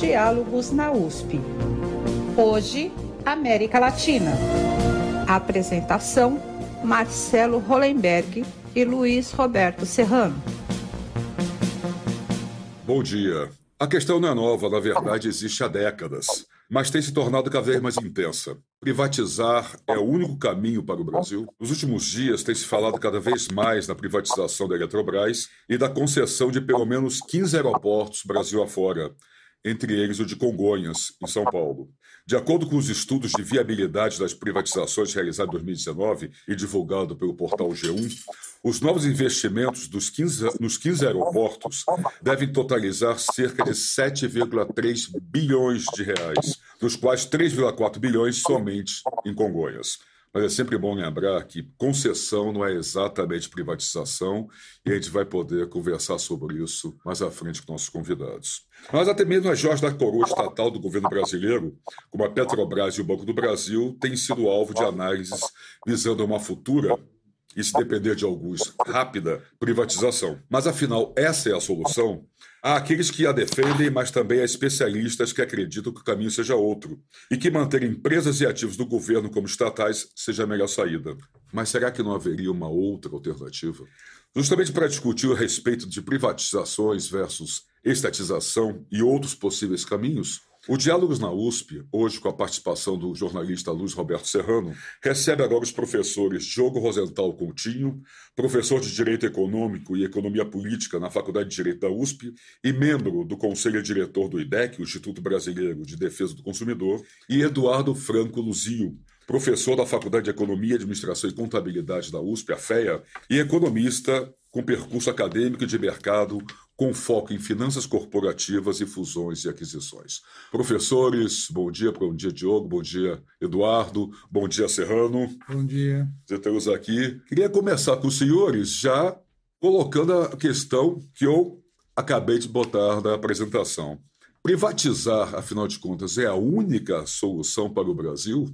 Diálogos na USP. Hoje, América Latina. Apresentação: Marcelo Hollenberg e Luiz Roberto Serrano. Bom dia. A questão não é nova, na verdade, existe há décadas, mas tem se tornado cada vez mais intensa. Privatizar é o único caminho para o Brasil. Nos últimos dias tem se falado cada vez mais na privatização da Eletrobras e da concessão de pelo menos 15 aeroportos Brasil afora, entre eles o de Congonhas, em São Paulo. De acordo com os estudos de viabilidade das privatizações realizados em 2019 e divulgado pelo portal G1, os novos investimentos dos 15, nos 15 aeroportos devem totalizar cerca de 7,3 bilhões de reais, dos quais 3,4 bilhões somente em Congonhas. Mas é sempre bom lembrar que concessão não é exatamente privatização e a gente vai poder conversar sobre isso mais à frente com nossos convidados. Mas até mesmo a Jorge da Coroa estatal do governo brasileiro, como a Petrobras e o Banco do Brasil, têm sido alvo de análises visando uma futura e, se depender de alguns, rápida privatização. Mas, afinal, essa é a solução? Há aqueles que a defendem, mas também há especialistas que acreditam que o caminho seja outro e que manter empresas e ativos do governo como estatais seja a melhor saída. Mas será que não haveria uma outra alternativa? Justamente para discutir a respeito de privatizações versus estatização e outros possíveis caminhos, o Diálogos na USP, hoje com a participação do jornalista Luiz Roberto Serrano, recebe agora os professores Diogo Rosenthal Coutinho, professor de Direito Econômico e Economia Política na Faculdade de Direito da USP e membro do Conselho Diretor do IDEC, o Instituto Brasileiro de Defesa do Consumidor, e Eduardo Franco Luzio, professor da Faculdade de Economia, Administração e Contabilidade da USP, a FEA, e economista com percurso acadêmico e de mercado com foco em finanças corporativas e fusões e aquisições. Professores, bom dia, bom dia, Diogo, bom dia, Eduardo, bom dia, Serrano. Bom dia. Você temos aqui. Queria começar com os senhores já colocando a questão que eu acabei de botar na apresentação. Privatizar, afinal de contas, é a única solução para o Brasil?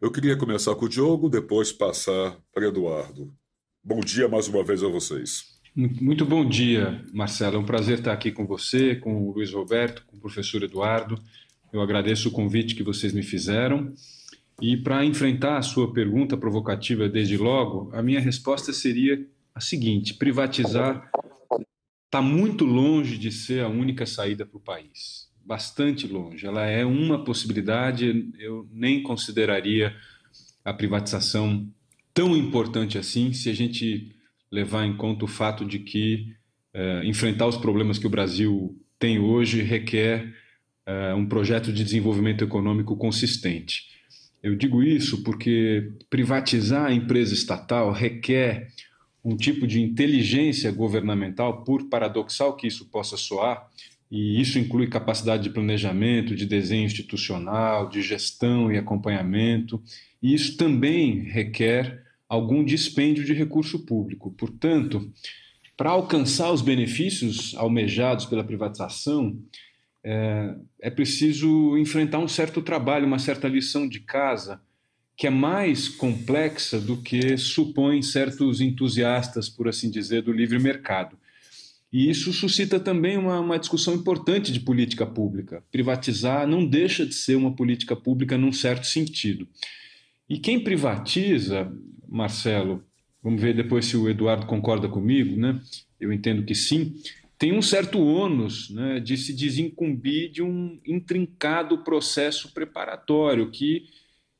Eu queria começar com o Diogo, depois passar para Eduardo. Bom dia mais uma vez a vocês. Muito bom dia, Marcelo. É um prazer estar aqui com você, com o Luiz Roberto, com o professor Eduardo. Eu agradeço o convite que vocês me fizeram. E para enfrentar a sua pergunta provocativa desde logo, a minha resposta seria a seguinte: privatizar está muito longe de ser a única saída para o país. Bastante longe. Ela é uma possibilidade, eu nem consideraria a privatização tão importante assim se a gente levar em conta o fato de que é, enfrentar os problemas que o Brasil tem hoje requer é, um projeto de desenvolvimento econômico consistente. Eu digo isso porque privatizar a empresa estatal requer um tipo de inteligência governamental, por paradoxal que isso possa soar, e isso inclui capacidade de planejamento, de desenho institucional, de gestão e acompanhamento, e isso também requer algum dispêndio de recurso público. Portanto, para alcançar os benefícios almejados pela privatização, é, é, preciso enfrentar um certo trabalho, uma certa lição de casa, que é mais complexa do que supõem certos entusiastas, por assim dizer, do livre mercado. E isso suscita também uma, uma discussão importante de política pública. Privatizar não deixa de ser uma política pública num certo sentido. E quem privatiza, Marcelo, vamos ver depois se o Eduardo concorda comigo, né? Eu entendo que sim. Tem um certo ônus né, de se desincumbir de um intrincado processo preparatório que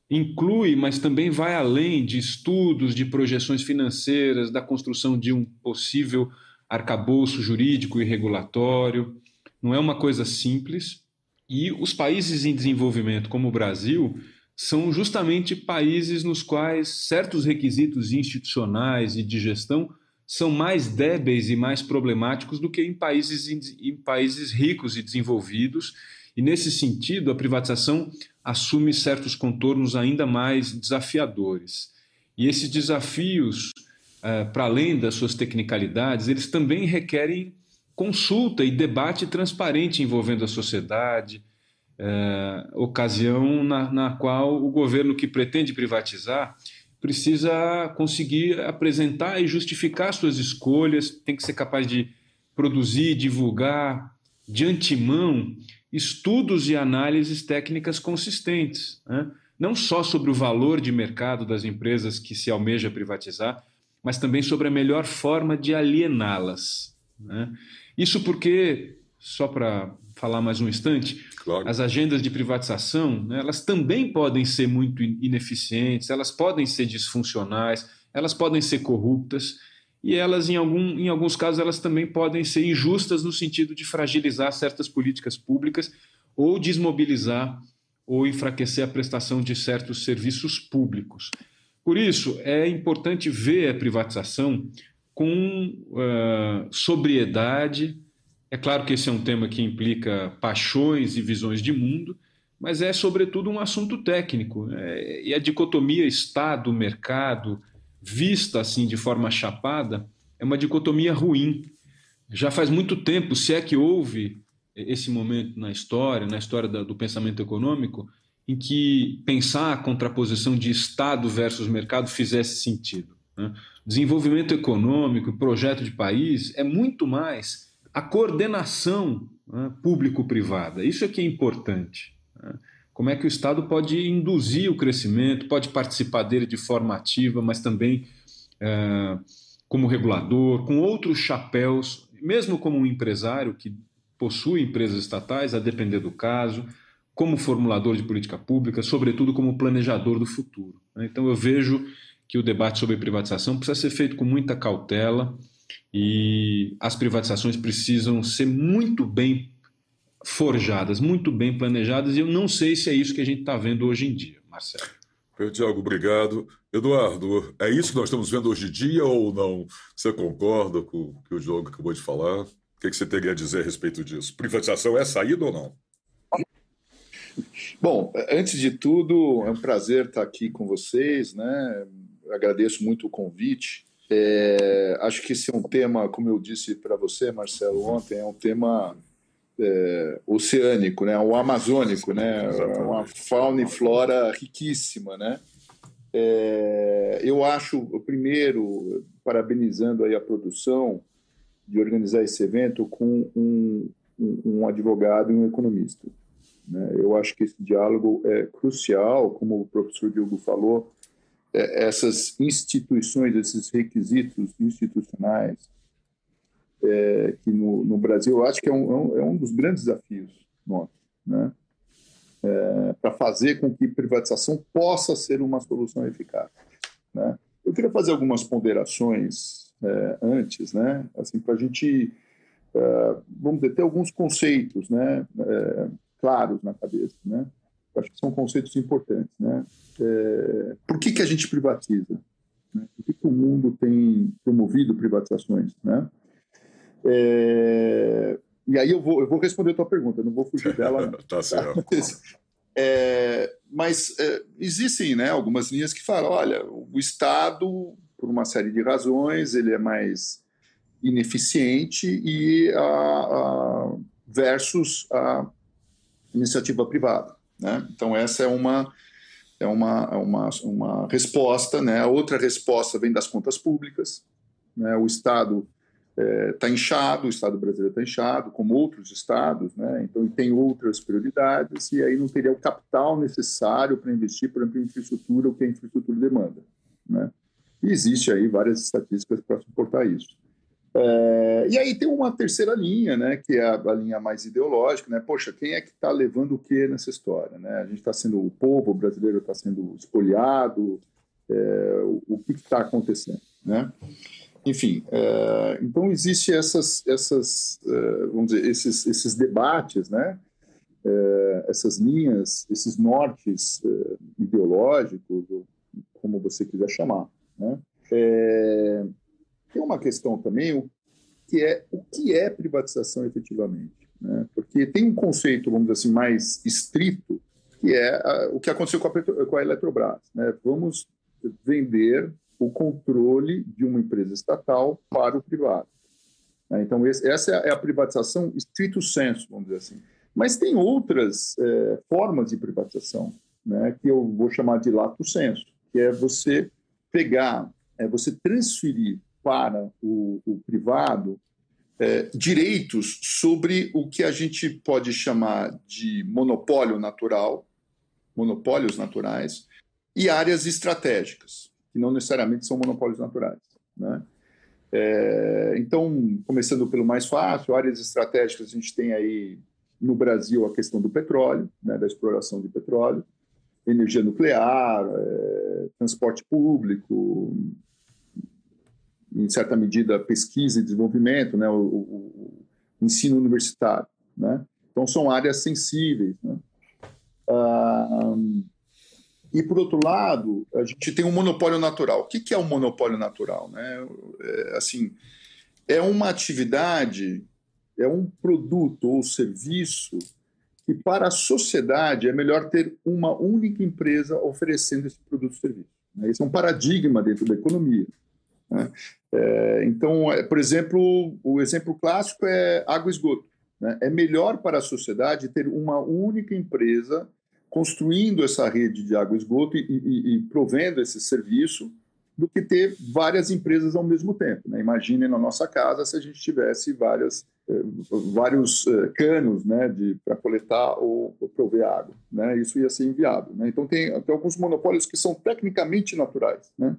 inclui, mas também vai além de estudos, de projeções financeiras, da construção de um possível arcabouço jurídico e regulatório. Não é uma coisa simples. E os países em desenvolvimento, como o Brasil, são justamente países nos quais certos requisitos institucionais e de gestão são mais débeis e mais problemáticos do que em países, em países ricos e desenvolvidos. E, nesse sentido, a privatização assume certos contornos ainda mais desafiadores. E esses desafios, eh, para além das suas tecnicalidades, eles também requerem consulta e debate transparente envolvendo a sociedade, é, ocasião na, na qual o governo que pretende privatizar precisa conseguir apresentar e justificar suas escolhas, tem que ser capaz de produzir, divulgar de antemão estudos e análises técnicas consistentes, né? não só sobre o valor de mercado das empresas que se almeja privatizar, mas também sobre a melhor forma de aliená-las. Né? Isso porque, só para falar mais um instante, claro. as agendas de privatização, né, elas também podem ser muito ineficientes, elas podem ser disfuncionais, elas podem ser corruptas e elas, em, algum, em alguns casos, elas também podem ser injustas no sentido de fragilizar certas políticas públicas ou desmobilizar ou enfraquecer a prestação de certos serviços públicos. Por isso, é importante ver a privatização com uh, sobriedade. É claro que esse é um tema que implica paixões e visões de mundo, mas é, sobretudo, um assunto técnico. É, e a dicotomia Estado-mercado, vista assim de forma chapada, é uma dicotomia ruim. Já faz muito tempo, se é que houve esse momento na história, na história do pensamento econômico, em que pensar a contraposição de Estado versus mercado fizesse sentido. Né? Desenvolvimento econômico, projeto de país, é muito mais a coordenação né, público-privada. Isso é que é importante. Né? Como é que o Estado pode induzir o crescimento, pode participar dele de forma ativa, mas também é, como regulador, com outros chapéus, mesmo como um empresário que possui empresas estatais, a depender do caso, como formulador de política pública, sobretudo como planejador do futuro. Né? Então eu vejo que o debate sobre privatização precisa ser feito com muita cautela e as privatizações precisam ser muito bem forjadas, muito bem planejadas, e eu não sei se é isso que a gente está vendo hoje em dia, Marcelo. Tiago, obrigado. Eduardo, é isso que nós estamos vendo hoje em dia ou não? Você concorda com o que o Diogo acabou de falar? O que você teria a dizer a respeito disso? Privatização é saída ou não? Bom, antes de tudo, é um prazer estar aqui com vocês, né? Agradeço muito o convite. É, acho que esse é um tema, como eu disse para você, Marcelo, ontem, é um tema é, oceânico, né, o amazônico, né, uma fauna e flora riquíssima, né. É, eu acho, primeiro, parabenizando aí a produção de organizar esse evento com um, um, um advogado e um economista. Né? Eu acho que esse diálogo é crucial, como o professor Diogo falou, essas instituições, esses requisitos institucionais é, que no, no, Brasil eu acho que é um, é um é dos grandes desafios nossos, né? É, para fazer com que privatização possa ser uma solução eficaz. Né? Eu queria fazer algumas ponderações é, antes, né? assim, para a gente, é, vamos dizer, ter alguns conceitos né? É, claros na cabeça. Né? Acho que são conceitos importantes. Né? por que, que a gente privatiza? Né? Por que, que o mundo tem promovido privatizações? Né? É... E aí eu vou, eu vou responder a tua pergunta, não vou fugir dela. tá certo. É, mas é, existem né, algumas linhas que falam, olha, o Estado, por uma série de razões, ele é mais ineficiente e a, a, versus a iniciativa privada. Né? Então essa é uma é uma, é uma, uma resposta, né? A outra resposta vem das contas públicas, né? O Estado está é, tá inchado, o Estado brasileiro está inchado, como outros estados, né? então tem outras prioridades, e aí não teria o capital necessário para investir, por exemplo, em infraestrutura, o que a infraestrutura demanda. Né? E existe aí várias estatísticas para suportar isso. É, e aí tem uma terceira linha, né, que é a, a linha mais ideológica, né? Poxa, quem é que está levando o que nessa história, né? A gente está sendo o povo brasileiro está sendo espoliado, é, o, o que está acontecendo, né? Enfim, é, então existe essas, essas é, vamos dizer, esses, esses debates, né? É, essas linhas, esses nortes ideológicos, ou como você quiser chamar, né? Tem uma questão também que é o que é privatização efetivamente, né? Porque tem um conceito, vamos dizer assim, mais estrito, que é a, o que aconteceu com a, com a Eletrobras, né? Vamos vender o controle de uma empresa estatal para o privado. Né? Então, essa é, a privatização estrito senso, vamos dizer assim. Mas tem outras é, formas de privatização, né, que eu vou chamar de lato senso, que é você pegar, é você transferir para o, o privado é, direitos sobre o que a gente pode chamar de monopólio natural, monopólios naturais, e áreas estratégicas, que não necessariamente são monopólios naturais. Né? É, então, começando pelo mais fácil, áreas estratégicas, a gente tem aí no Brasil a questão do petróleo, né, da exploração de petróleo, energia nuclear, é, transporte público, em certa medida pesquisa e desenvolvimento, né, o, o, o ensino universitário. Né? Então, são áreas sensíveis. Né? Ah, e, por outro lado, a gente tem um monopólio natural. O que é um monopólio natural? Né? É, assim, é uma atividade, é um produto ou serviço que, para a sociedade, é melhor ter uma única empresa oferecendo esse produto ou serviço. Né? Esse é um paradigma dentro da economia. Né? É, então, é, por exemplo, o exemplo clássico é água e esgoto. Né? É melhor para a sociedade ter uma única empresa construindo essa rede de água e esgoto e, e, e provendo esse serviço do que ter várias empresas ao mesmo tempo. Né? Imagine na nossa casa se a gente tivesse várias, eh, vários eh, canos né, para coletar ou, ou, prover água. Né? Isso ia ser inviável. Né? Então, tem, tem alguns monopólios que são tecnicamente naturais. Né?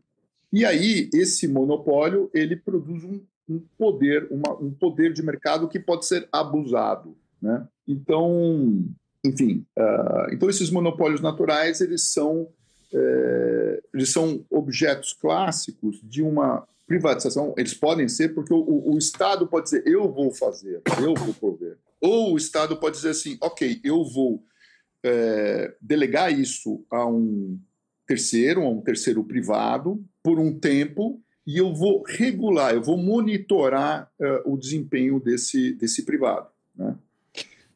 E aí, esse monopólio ele produz um, um poder, uma, um poder de mercado que pode ser abusado. Né? Então, enfim, uh, então esses monopólios naturais eles são é, eles são objetos clássicos de uma privatização. Eles podem ser porque o, o, Estado pode dizer eu vou fazer, eu vou prover, ou o Estado pode dizer assim, ok, eu vou é, delegar isso a um terceiro, a um terceiro privado por um tempo e eu vou regular, eu vou monitorar uh, o desempenho desse, desse privado. Né?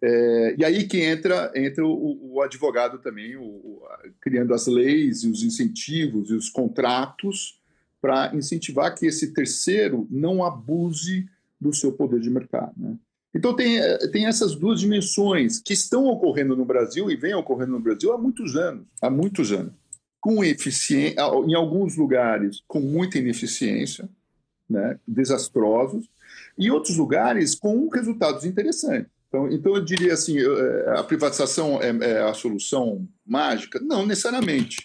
É, e aí que entra, entra o, o advogado também, o, o, criando as leis e os incentivos e os contratos para incentivar que esse terceiro não abuse do seu poder de mercado. Né? Então tem, tem essas duas dimensões que estão ocorrendo no Brasil e vêm ocorrendo no Brasil há muitos anos, há muitos anos, com eficiência, em alguns lugares com muita ineficiência, né, desastrosos, e outros lugares com resultados interessantes. Então, então eu diria assim, é, a privatização é, é a solução mágica? Não necessariamente.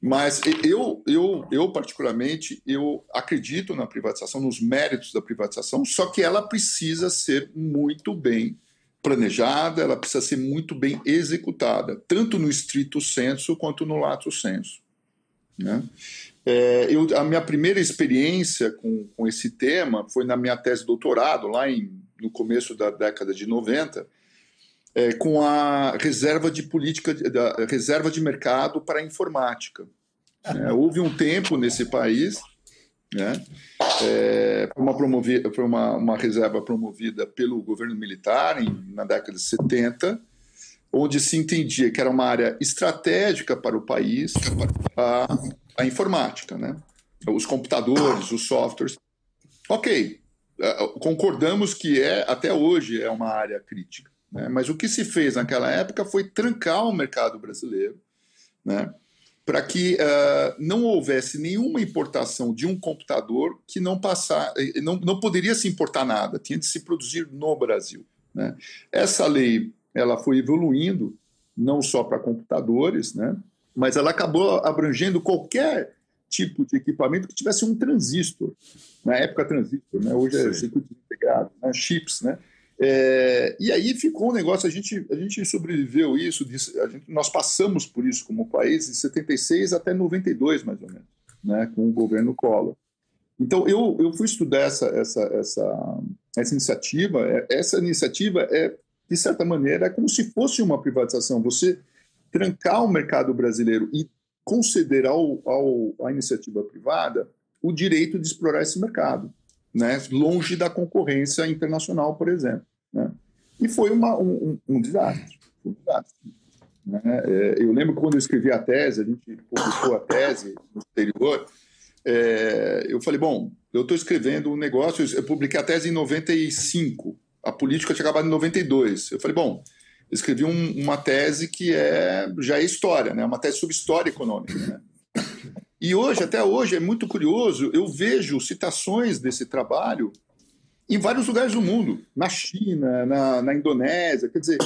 Mas eu, eu, eu, particularmente, eu acredito na privatização, nos méritos da privatização, só que ela precisa ser muito bem planejada, ela precisa ser muito bem executada, tanto no estrito senso quanto no lato senso. Né? É, eu, a minha primeira experiência com, com esse tema foi na minha tese de doutorado, lá em no começo da década de 90, é, com a reserva de política, da reserva de mercado para a informática. É, houve um tempo nesse país, né, é, foi, uma, promovida, foi uma, uma reserva promovida pelo governo militar em, na década de 70, onde se entendia que era uma área estratégica para o país a, a informática, né? os computadores, os softwares. Ok, concordamos que é até hoje é uma área crítica. Né? Mas o que se fez naquela época foi trancar o mercado brasileiro, né? Para que uh, não houvesse nenhuma importação de um computador que não passar, não, não poderia se importar nada, tinha de se produzir no Brasil. Né? Essa lei ela foi evoluindo não só para computadores, né? mas ela acabou abrangendo qualquer tipo de equipamento que tivesse um transistor. Na época, transistor, né? hoje é circuito integrado, né? chips. Né? É, e aí ficou um negócio, a gente, a gente sobreviveu isso, gente, nós passamos por isso como país de 76 até 92, mais ou menos, né? com o governo Collor. Então, eu, eu fui estudar essa, essa, essa, essa iniciativa. É, essa iniciativa é, de certa maneira, é como se fosse uma privatização. Você trancar o mercado brasileiro e conceder ao, ao, à iniciativa privada o direito de explorar esse mercado, né? longe da concorrência internacional, por exemplo. Né? E foi uma, um, um, desastre. Um desastre né? É, eu lembro quando eu escrevi a tese, a gente publicou a tese no exterior, é, eu falei, bom, eu estou escrevendo um negócio, eu publiquei a tese em 95, a política tinha acabado em 92. Eu falei, bom, escrevi um, uma tese que é já é história, né? uma tese sobre história econômica. Né? E hoje, até hoje, é muito curioso, eu vejo citações desse trabalho em vários lugares do mundo, na China, na, na Indonésia. Quer dizer,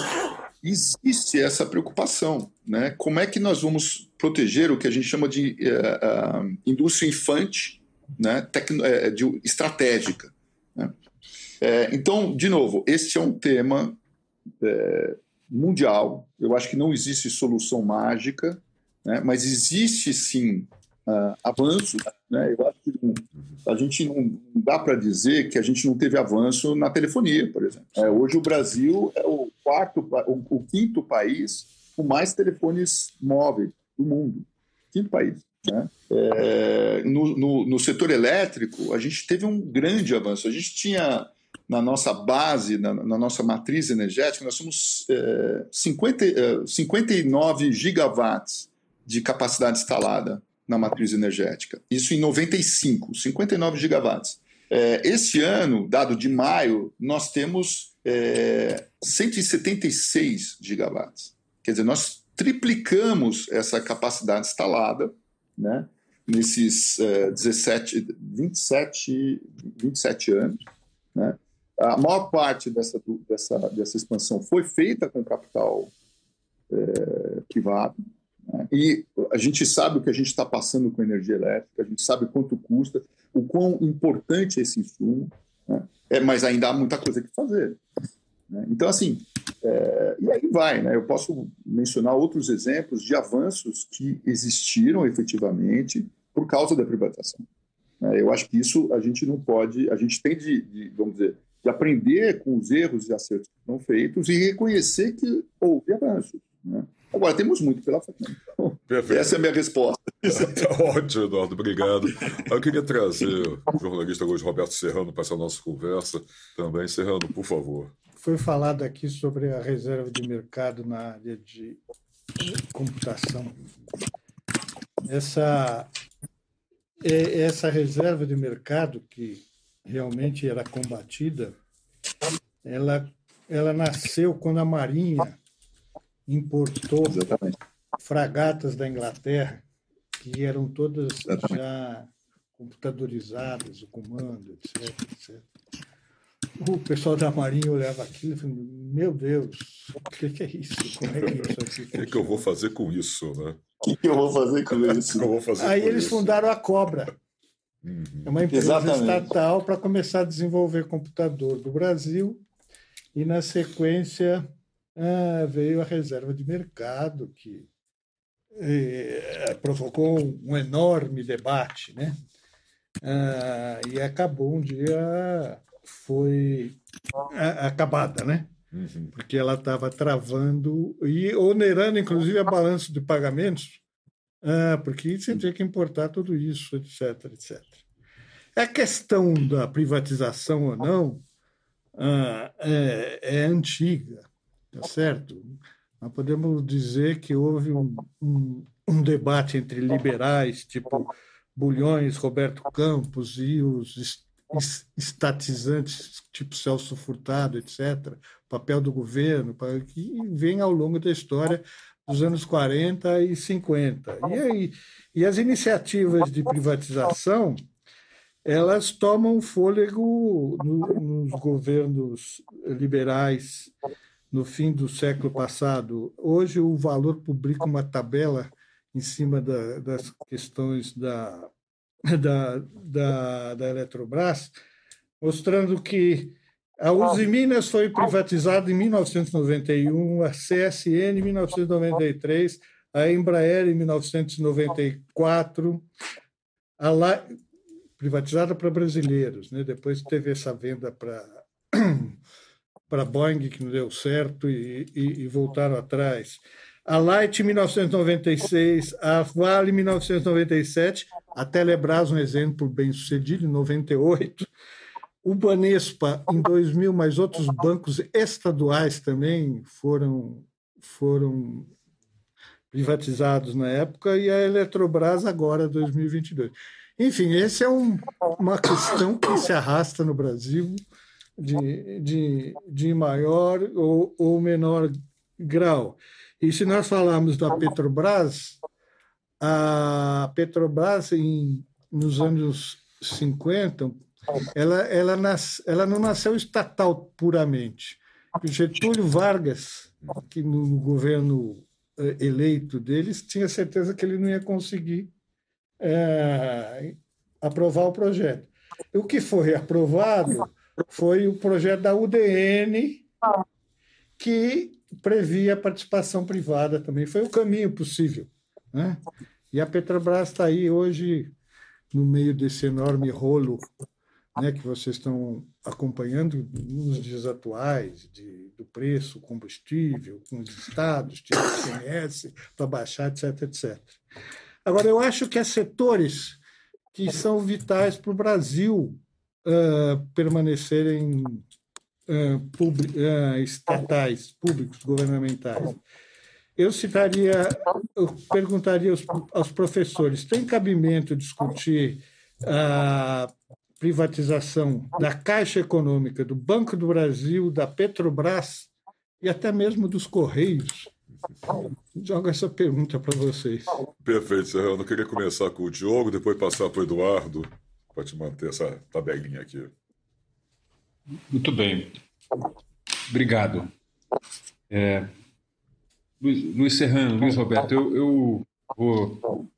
existe essa preocupação. Né? Como é que nós vamos proteger o que a gente chama de uh, uh, indústria infante, né? Tecno, uh, de, estratégica? Né? Então, de novo, este é um tema mundial. Eu acho que não existe solução mágica, né? mas existe sim uh, avanços. Né? Eu acho que não, a gente não, não dá para dizer que a gente não teve avanço na telefonia, por exemplo. É, hoje o Brasil é o quarto, o, o, quinto país com mais telefones móveis do mundo. Quinto país. Né? É, no, no, no setor elétrico, a gente teve um grande avanço. A gente tinha na nossa base, na, na, nossa matriz energética, nós somos é, 50, é, 59 gigawatts de capacidade instalada na matriz energética. Isso em 95, 59 gigawatts. É, esse ano, dado de maio, nós temos é, 176 gigawatts. Quer dizer, nós triplicamos essa capacidade instalada né, nesses é, 17, 27, 27 anos. Né? A maior parte dessa, dessa, dessa expansão foi feita com capital é, privado? E a gente sabe o que a gente está passando com energia elétrica, a gente sabe quanto custa, o quão importante é esse insumo, né? é, mas ainda há muita coisa que fazer. Né? Então, assim, é, e aí vai, né? eu posso mencionar outros exemplos de avanços que existiram efetivamente por causa da privatização. Né? Eu acho que isso a gente não pode, a gente tem de, de vamos dizer, de aprender com os erros e acertos que foram feitos e reconhecer que houve avanços. Né? Agora, temos muito pela frente. Perfeito. Essa é a minha resposta. Tá ótimo, Eduardo, obrigado. Eu queria trazer o jornalista Luiz Roberto Serrano para essa nossa conversa. Também, Serrano, por favor. Foi falado aqui sobre a reserva de mercado na área de computação. Essa, essa reserva de mercado que realmente era combatida, ela, ela nasceu quando a Marinha importou Exatamente. fragatas da Inglaterra, que eram todas Exatamente. já computadorizadas, o comando, etc, etc. O pessoal da Marinha olhava aquilo e falava, meu Deus, o que, é isso? Como é que é isso aqui? O que, é que eu vou fazer com isso, né? O que, eu vou fazer com isso? Que eu vou fazer Aí eles isso? fundaram a Cobra. Uhum. É uma empresa Exatamente. estatal para começar a desenvolver computador do Brasil e, na sequência, ah, veio a reserva de mercado, que eh, provocou um enorme debate, né? Ah, e acabou um dia, foi acabada, né? Uhum. Porque ela estava travando e onerando, inclusive, a balança de pagamentos, ah, porque você tinha que importar tudo isso, etc, etc. A questão da privatização ou não ah, é, é antiga tá certo? Nós podemos dizer que houve um, um, um debate entre liberais, tipo Bulhões, Roberto Campos e os estatizantes, tipo Celso Furtado, etc., papel do governo, que vem ao longo da história dos anos 40 e 50. E, aí, e as iniciativas de privatização elas tomam fôlego no, nos governos liberais no fim do século passado. Hoje, o Valor publica uma tabela em cima da, das questões da, da, da, da Eletrobras, mostrando que a Uzi Minas foi privatizada em 1991, a CSN em 1993, a Embraer em 1994, a La... privatizada para brasileiros. Né? Depois teve essa venda para para a Boeing, que não deu certo, e, e, e voltaram atrás. A Light, 1996, a Vale, 1997, a Telebrás, um exemplo bem sucedido, em 98. O Banespa, em 2000, mas outros bancos estaduais também foram, foram privatizados na época, e a Eletrobras agora, 2022. Enfim, essa é um, uma questão que se arrasta no Brasil de, de, de maior ou, ou menor grau. E se nós falarmos da Petrobras, a Petrobras, em, nos anos 50, ela, ela, nas, ela não nasceu estatal puramente. Getúlio Vargas, que no governo eh, eleito deles, tinha certeza que ele não ia conseguir é, aprovar o projeto. O que foi aprovado foi o projeto da UDN, que previa a participação privada também. Foi o caminho possível. Né? E a Petrobras está aí hoje no meio desse enorme rolo né, que vocês estão acompanhando nos dias atuais, de, do preço, combustível, com os estados, de ICMS para baixar, etc, etc. Agora, eu acho que há setores que são vitais para o Brasil uh, permanecerem uh, uh, estatais, públicos, governamentais. Eu citaria, eu perguntaria aos, aos professores: tem cabimento discutir a privatização da Caixa Econômica, do Banco do Brasil, da Petrobras e até mesmo dos Correios? Jogo essa pergunta para vocês. Perfeito, Serrano. Eu queria começar com o Diogo, depois passar para o Eduardo, para te manter essa tabelinha aqui. Muito bem. Obrigado. É, Luiz, Luiz Serrano, Luiz Roberto, eu, eu vou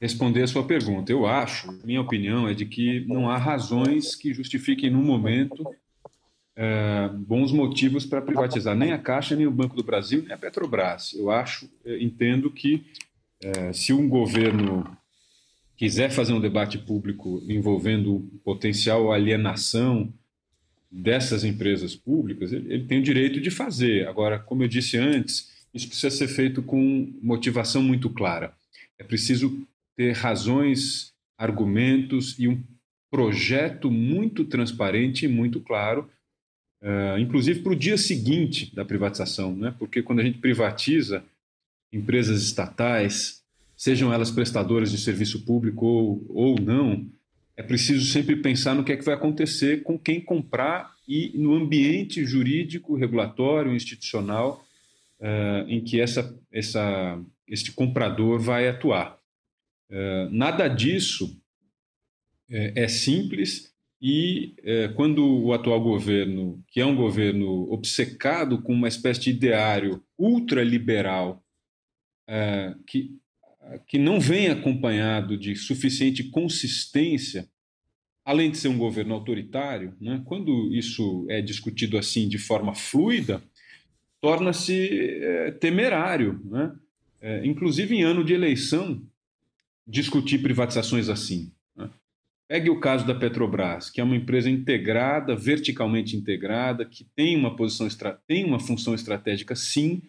responder a sua pergunta. Eu acho, minha opinião é de que não há razões que justifiquem no momento é, bons motivos para privatizar nem a Caixa, nem o Banco do Brasil, nem a Petrobras. Eu acho, é, entendo que é, se um governo quiser fazer um debate público envolvendo potencial alienação dessas empresas públicas, ele, ele tem o direito de fazer. Agora, como eu disse antes, isso precisa ser feito com motivação muito clara. É preciso ter razões, argumentos e um projeto muito transparente e muito claro uh, inclusive para o dia seguinte da privatização, né? porque quando a gente privatiza empresas estatais, sejam elas prestadoras de serviço público ou, ou não, é preciso sempre pensar no que é que vai acontecer com quem comprar e no ambiente jurídico, regulatório, institucional uh, em que essa, essa, este comprador vai atuar. Uh, nada disso é, é simples e quando o atual governo, que é um governo obcecado com uma espécie de ideário ultraliberal, é, que, que não vem acompanhado de suficiente consistência, além de ser um governo autoritário, né, quando isso é discutido assim de forma fluida, torna-se é, temerário. Né? É, inclusive em ano de eleição, discutir privatizações assim. Pegue o caso da Petrobras, que é uma empresa integrada, verticalmente integrada, que tem uma posição tem uma função estratégica, sim.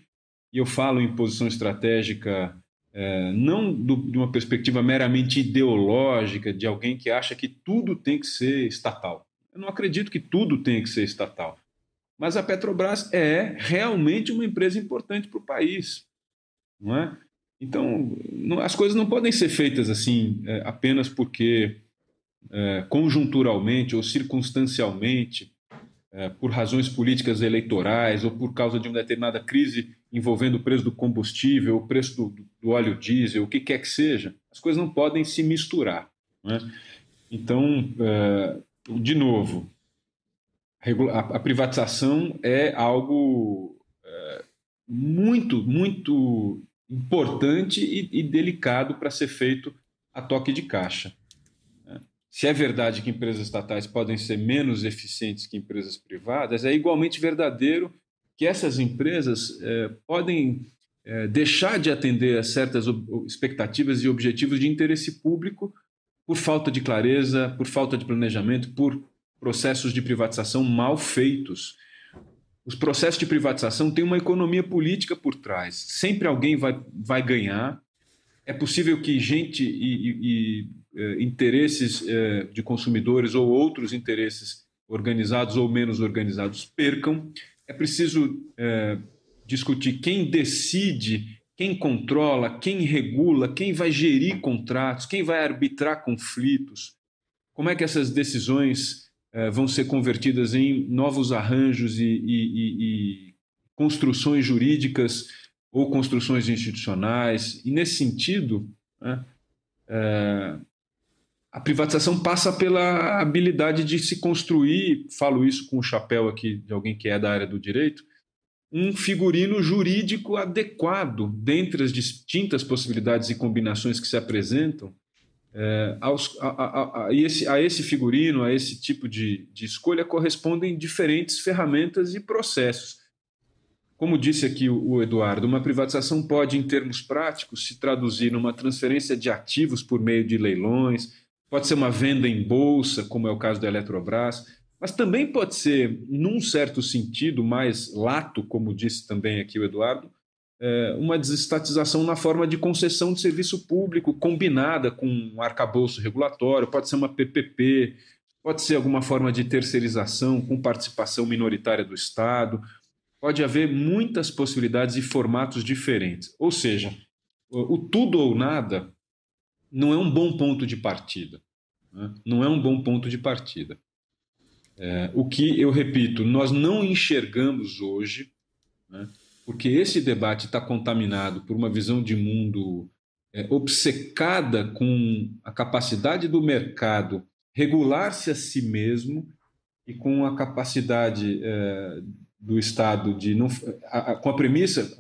E eu falo em posição estratégica é, não do, de uma perspectiva meramente ideológica de alguém que acha que tudo tem que ser estatal. Eu não acredito que tudo tenha que ser estatal. Mas a Petrobras é realmente uma empresa importante para o país, não é? Então, não, as coisas não podem ser feitas assim é, apenas porque é, conjunturalmente ou circunstancialmente, é, por razões políticas eleitorais ou por causa de uma determinada crise envolvendo o preço do combustível, o preço do, do óleo diesel, o que quer que seja, as coisas não podem se misturar. Né? Então, é, de novo, a, privatização é algo é, muito, muito importante e, e delicado para ser feito a toque de caixa. Se é verdade que empresas estatais podem ser menos eficientes que empresas privadas, é igualmente verdadeiro que essas empresas é, podem é, deixar de atender a certas expectativas e objetivos de interesse público por falta de clareza, por falta de planejamento, por processos de privatização mal feitos. Os processos de privatização têm uma economia política por trás. Sempre alguém vai, vai ganhar. É possível que gente e, e, eh, interesses eh, de consumidores ou outros interesses organizados ou menos organizados percam. É preciso eh, discutir quem decide, quem controla, quem regula, quem vai gerir contratos, quem vai arbitrar conflitos, como é que essas decisões vão ser convertidas em novos arranjos e, e, e, e construções jurídicas ou construções institucionais. E, nesse sentido, né, a privatização passa pela habilidade de se construir, falo isso com o chapéu aqui de alguém que é da área do direito, um figurino jurídico adequado dentre as distintas possibilidades e combinações que se apresentam é, aos, a, a, a, esse, a, esse, figurino, a esse tipo de, de escolha correspondem diferentes ferramentas e processos. Como disse aqui o, o Eduardo, uma privatização pode, em termos práticos, se traduzir numa transferência de ativos por meio de leilões, pode ser uma venda em bolsa, como é o caso da Eletrobras, mas também pode ser, num certo sentido, mais lato, como disse também aqui o Eduardo, é, uma desestatização na forma de concessão de serviço público combinada com um arcabouço regulatório, pode ser uma PPP, pode ser alguma forma de terceirização com participação minoritária do Estado, pode haver muitas possibilidades e formatos diferentes. Ou seja, o tudo ou nada não é um bom ponto de partida. Né? Não é um bom ponto de partida. É, o que, eu repito, nós não enxergamos hoje, né, porque esse debate está contaminado por uma visão de mundo é, obcecada com a capacidade do mercado regular-se a si mesmo e com a capacidade é, do Estado de não. A, a, com a premissa,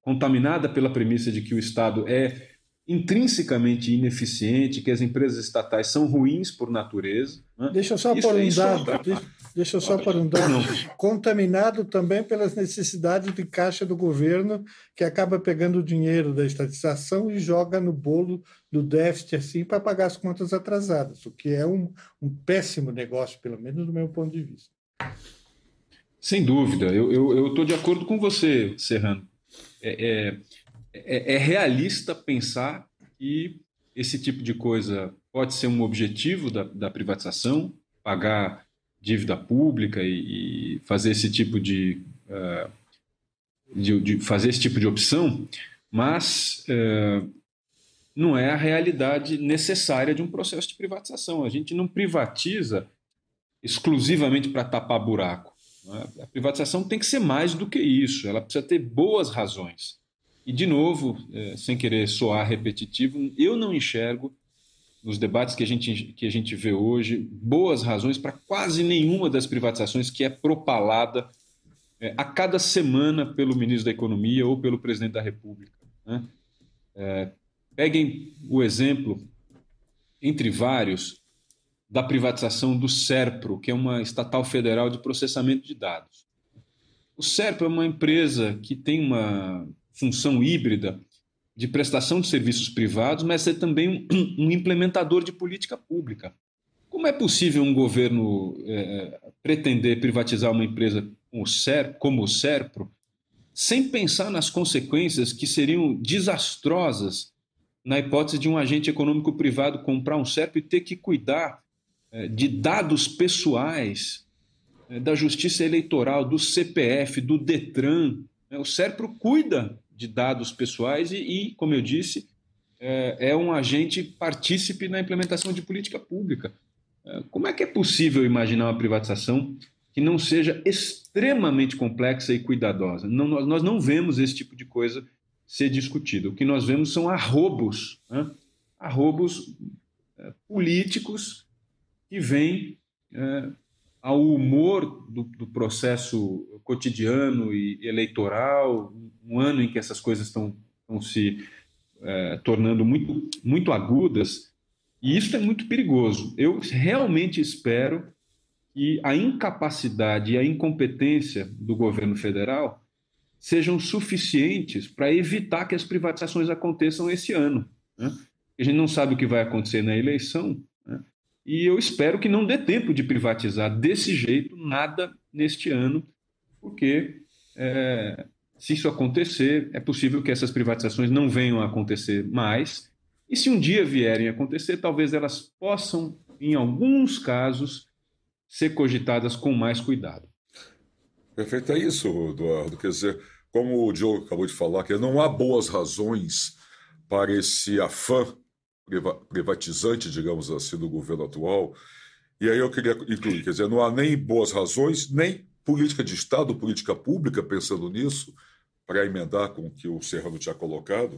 contaminada pela premissa de que o Estado é intrinsecamente ineficiente, que as empresas estatais são ruins por natureza. Né? Deixa eu só isso, por um dado, deixa, deixa eu só por um dado, contaminado também pelas necessidades de caixa do governo, que acaba pegando o dinheiro da estatização e joga no bolo do déficit assim para pagar as contas atrasadas, o que é um, um péssimo negócio, pelo menos do meu ponto de vista. Sem dúvida, eu estou de acordo com você, Serrano. É, é, é, é realista pensar que esse tipo de coisa pode ser um objetivo da, da privatização, pagar dívida pública e, e fazer esse tipo de, uh, de, de, fazer esse tipo de opção, mas uh, não é a realidade necessária de um processo de privatização. A gente não privatiza exclusivamente para tapar buraco. É? A privatização tem que ser mais do que isso. Ela precisa ter boas razões. E, de novo, é, sem querer soar repetitivo, eu não enxergo nos debates que a gente, que a gente vê hoje boas razões para quase nenhuma das privatizações que é propalada é, a cada semana pelo ministro da Economia ou pelo presidente da República. Né? É, peguem o exemplo, entre vários, da privatização do SERPRO, que é uma estatal federal de processamento de dados. O SERPRO é uma empresa que tem uma função híbrida de prestação de serviços privados, mas ser também um, um implementador de política pública. Como é possível um governo é, pretender privatizar uma empresa como o, Ser, como o Serpro sem pensar nas consequências que seriam desastrosas na hipótese de um agente econômico privado comprar um Serpro e ter que cuidar é, de dados pessoais é, da Justiça Eleitoral, do CPF, do Detran. É, o Serpro cuida de dados pessoais e, e como eu disse, é, é, um agente partícipe na implementação de política pública. É, como é que é possível imaginar uma privatização que não seja extremamente complexa e cuidadosa? Não, nós, nós não vemos esse tipo de coisa ser discutido. O que nós vemos são arrobos, né? arrobos é, políticos que vêm é, ao humor do, do, processo cotidiano e eleitoral, um ano em que essas coisas estão, se é, tornando muito, muito agudas, e isso é muito perigoso. Eu realmente espero que a incapacidade e a incompetência do governo federal sejam suficientes para evitar que as privatizações aconteçam esse ano. Né? A gente não sabe o que vai acontecer na eleição, né? E eu espero que não dê tempo de privatizar desse jeito nada neste ano, porque é, se isso acontecer, é possível que essas privatizações não venham a acontecer mais. E se um dia vierem a acontecer, talvez elas possam, em alguns casos, ser cogitadas com mais cuidado. Perfeito, é isso, Eduardo. Quer dizer, como o Diogo acabou de falar, que não há boas razões para esse afã privatizante, digamos assim, do governo atual. E aí eu queria incluir, quer dizer, não há nem boas razões, nem política de Estado, política pública pensando nisso, para emendar com o que o Serrano tinha colocado.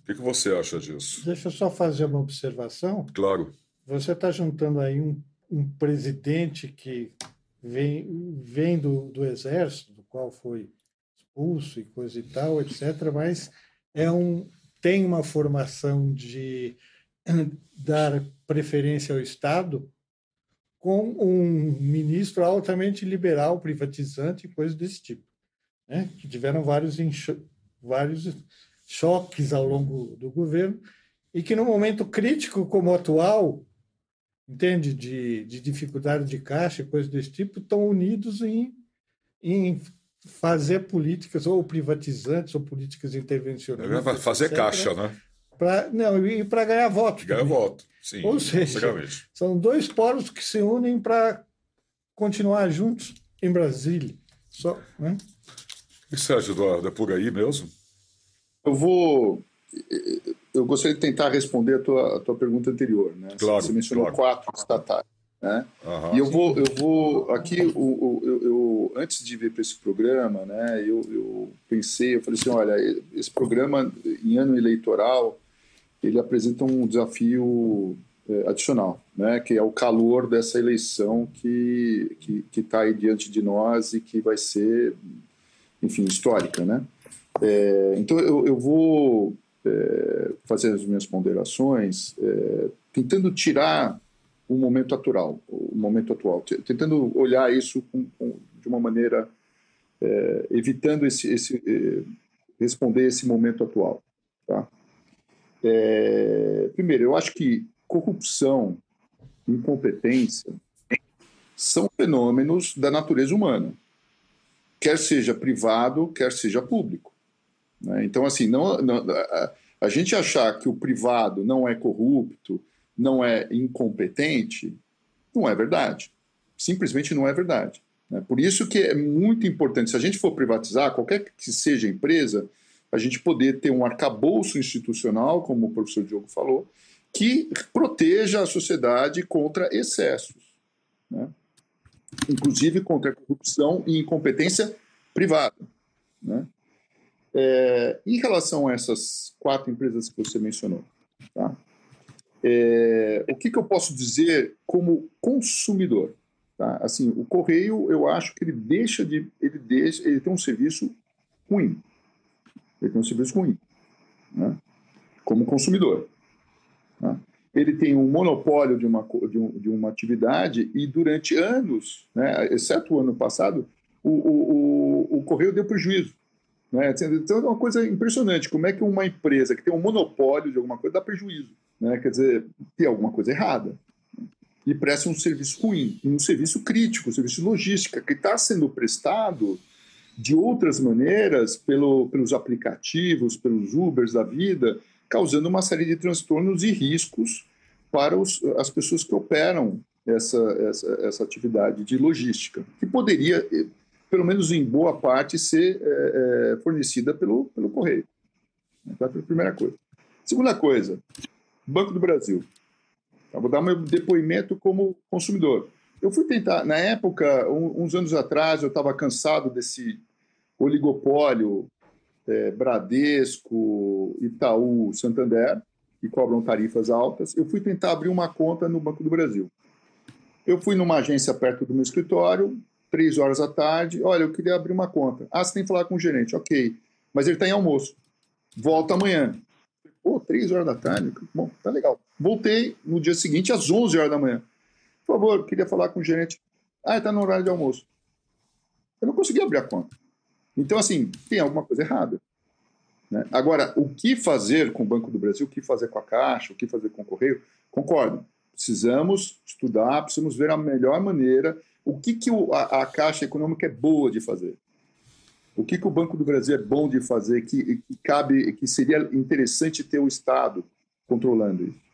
O que, que você acha disso? Deixa eu só fazer uma observação. Claro. você está juntando aí um, um presidente que vem, vem do, do exército, do qual foi expulso e coisa e tal, etc., mas é um, tem uma formação de dar preferência ao Estado com um ministro altamente liberal, privatizante e coisas desse tipo, né? que tiveram vários, vários choques ao longo do governo e que, no momento crítico como o atual, entende, de, de dificuldade de caixa e coisas desse tipo, estão unidos em, em fazer políticas ou privatizantes ou políticas intervencionistas. Fazer etc, caixa, né? Pra, não, e para ganhar voto. Ganhar voto, sim. Ou seja, são dois polos que se unem para continuar juntos em Brasília. Só, né? E Sérgio Eduardo, é por aí mesmo? Eu vou. Eu gostaria de tentar responder a tua, a tua pergunta anterior. Né? Claro, Você mencionou claro. quatro estatais. Né? Uhum, e eu vou, eu vou aqui, o, o, eu, eu, antes de vir para esse programa, né, eu, eu pensei, eu falei assim, olha, esse programa em ano eleitoral, ele apresenta um desafio é, adicional, né, que é o calor dessa eleição que que está aí diante de nós e que vai ser, enfim, histórica, né? É, então eu, eu vou é, fazer as minhas ponderações, é, tentando tirar o momento atual, o momento atual, tentando olhar isso com, com, de uma maneira evitando esse, esse responder esse momento atual, tá? É, primeiro, eu acho que corrupção, incompetência são fenômenos da natureza humana, quer seja privado, quer seja público. Né? Então, assim, não, não a, a gente achar que o privado não é corrupto, não é incompetente, não é verdade. Simplesmente não é verdade. Né? Por isso que é muito importante, se a gente for privatizar, qualquer que seja a empresa, a gente poder ter um arcabouço institucional, como o professor Diogo falou, que proteja a sociedade contra excessos, né? inclusive contra corrupção e incompetência privada. Né? É, em relação a essas quatro empresas que você mencionou, tá? É, o que, que, eu posso dizer como consumidor? Tá? Assim, o correio, eu acho que ele deixa de, ele deixa, ele tem um serviço ruim. Ele tem um serviço ruim, né? como consumidor. Né? Ele tem um monopólio de uma, de, um, de, uma atividade e durante anos, né, exceto o ano passado, o, o, o, o correio deu prejuízo. Né? Então é uma coisa impressionante, como é que uma empresa que tem um monopólio de alguma coisa dá prejuízo. Né? Quer dizer, tem alguma coisa errada. E presta um serviço ruim, um serviço crítico, um serviço logística, que está sendo prestado de outras maneiras pelo, pelos aplicativos, pelos Ubers da vida, causando uma série de transtornos e riscos para os, as pessoas que operam essa, essa, essa atividade de logística, que poderia pelo menos em boa parte, ser é, é, fornecida pelo, pelo correio. Então, é a primeira coisa. Segunda coisa, Banco do Brasil. Eu vou dar meu depoimento como consumidor. Eu fui tentar, na época, um, uns anos atrás, eu estava cansado desse oligopólio é, Bradesco, Itaú, Santander, que cobram tarifas altas. Eu fui tentar abrir uma conta no Banco do Brasil. Eu fui numa agência perto do meu escritório, três horas da tarde, olha, eu queria abrir uma conta. Ah, você tem que falar com o gerente, ok. Mas ele está em almoço. Volta amanhã. Pô, três horas da tarde, bom, tá legal. Voltei no dia seguinte, às 11 horas da manhã. Por favor, queria falar com o gerente. Ah, está no horário de almoço. Eu não consegui abrir a conta. Então, assim, tem alguma coisa errada. Né? Agora, o que fazer com o Banco do Brasil, o que fazer com a Caixa, o que fazer com o Correio, concordo. Precisamos estudar, precisamos ver a melhor maneira o que, que a, a, Caixa Econômica é boa de fazer? O que, que o Banco do Brasil é bom de fazer, que, que cabe, que seria interessante ter o Estado controlando isso?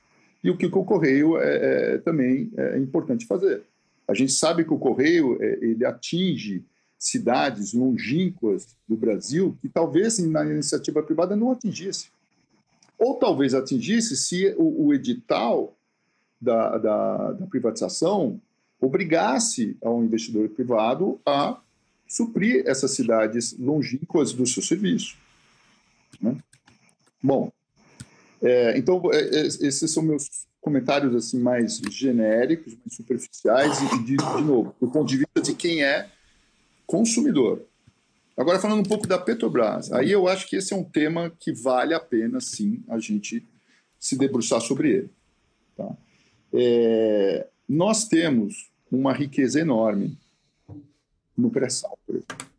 E o que, o Correio é, é, também é importante fazer. A gente sabe que o Correio é, ele atinge cidades longínquas do Brasil que talvez na iniciativa privada não atingisse. Ou talvez atingisse se o, o edital da, da, da privatização obrigasse ao investidor privado a suprir essas cidades longínquas do seu serviço. Né? Bom, é, então é, é esses são meus comentários assim mais genéricos, mais superficiais e de, de novo, do ponto de vista de quem é consumidor. Agora falando um pouco da Petrobras, aí eu acho que esse é um tema que vale a pena sim a gente se debruçar sobre ele. Tá? É, nós temos uma riqueza enorme no pré-sal, por exemplo.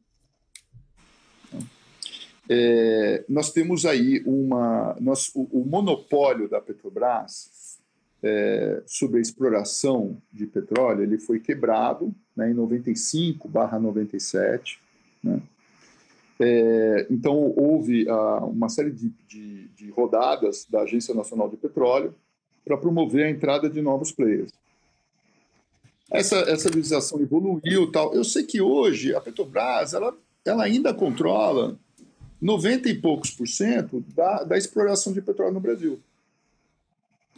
É, nós temos aí uma. Nós, o, o monopólio da Petrobras é, sobre a exploração de petróleo ele foi quebrado né, em 95 barra 97. Né? É, então, houve ah, uma série de, de, de, rodadas da Agência Nacional de Petróleo para promover a entrada de novos players. Essa, essa legislação evoluiu tal. Eu sei que hoje a Petrobras ela, ela ainda controla 90 e poucos por cento da, da exploração de petróleo no Brasil.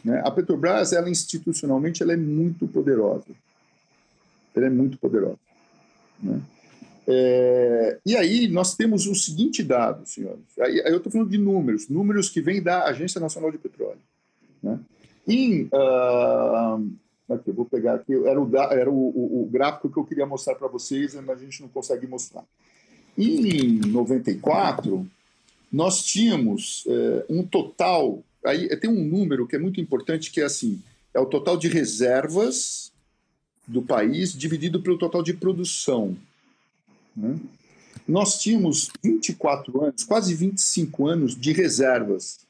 Né? A Petrobras, ela institucionalmente, ela é muito poderosa. Ela é muito poderosa. Né? É, e aí nós temos o seguinte dado, senhores. Aí, aí eu estou falando de números, números que vêm da Agência Nacional de Petróleo. Né? Em, uh, aqui, eu vou pegar aqui, era, o, era o, o, o gráfico que eu queria mostrar para vocês, mas a gente não consegue mostrar. Em 94, nós tínhamos é, um total. Aí tem um número que é muito importante, que é assim: é o total de reservas do país dividido pelo total de produção. Né? Nós tínhamos 24 anos, quase 25 anos de reservas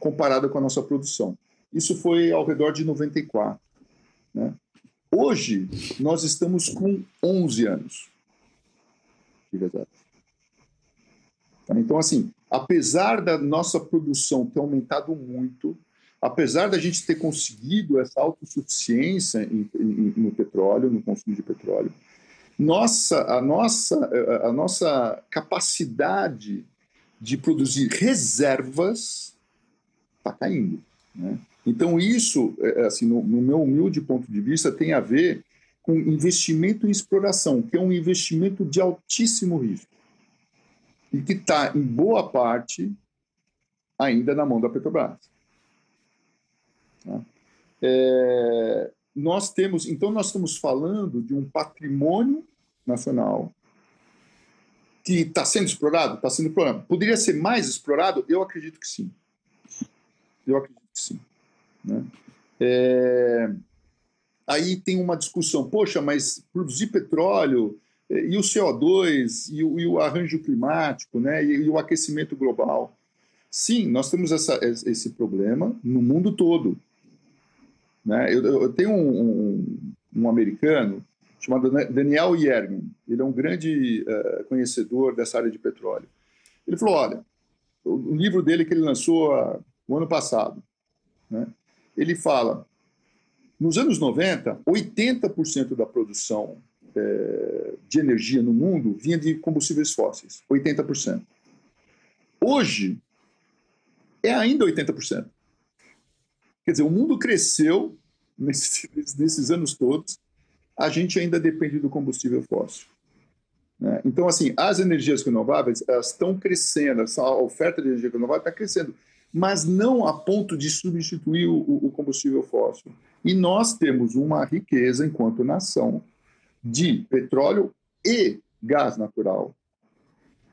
comparada com a nossa produção. Isso foi ao redor de 94. Né? Hoje, nós estamos com 11 anos Tá? Então, assim, apesar da nossa produção ter aumentado muito, apesar da gente ter conseguido essa autossuficiência em, em, no petróleo, no consumo de petróleo, nossa, a, nossa, a nossa capacidade de produzir reservas está caindo. Né? Então, isso, é, assim, no, no meu humilde ponto de vista, tem a ver com investimento em exploração, que é um investimento de altíssimo risco e que está, em boa parte, ainda na mão da Petrobras. Tá? É, nós temos, então, nós estamos falando de um patrimônio nacional que está sendo explorado, está sendo explorado. Poderia ser mais explorado? Eu acredito que sim. Eu acredito que sim. Né? É, aí tem uma discussão, poxa, mas produzir petróleo eh, e o CO2 e o, e o arranjo climático, né, e, e, o aquecimento global. Sim, nós temos essa, esse problema no mundo todo. Né? Eu, eu tenho um, um, um, americano chamado Daniel Yergin, ele é um grande uh, conhecedor dessa área de petróleo. Ele falou, olha, o, livro dele que ele lançou uh, o ano passado, né, ele fala nos anos 90, 80% da produção é, de energia no mundo vinha de combustíveis fósseis. 80%. Hoje, é ainda 80%. Quer dizer, o mundo cresceu nesses, nesses anos todos, a gente ainda depende do combustível fóssil. Né? Então, assim, as energias renováveis elas estão crescendo, a oferta de energia renovável está crescendo, mas não a ponto de substituir o, o combustível fóssil. E nós temos uma riqueza, enquanto nação, de petróleo e gás natural.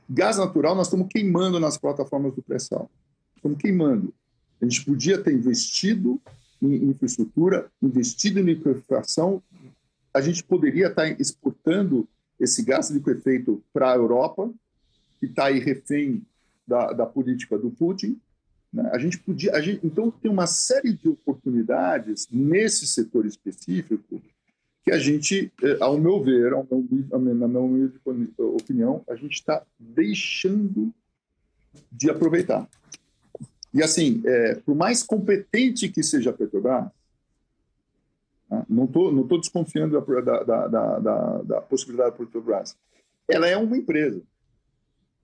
Gás natural nós estamos queimando nas plataformas do pré-sal. Estamos queimando. A gente podia ter investido em infraestrutura, investido em liquefação. A gente poderia estar exportando esse gás liquefeito para a Europa, que está aí refém da, da política do Putin? A gente podia, a gente, então tem uma série de oportunidades nesse setor específico que a gente, eh, ao meu ver, ao meu, na minha opinião, a gente está deixando de aproveitar. E assim, é, por mais competente que seja a Petrobras, né? não estou não tô desconfiando da, da, da, da, da possibilidade da Petrobras, ela é uma empresa.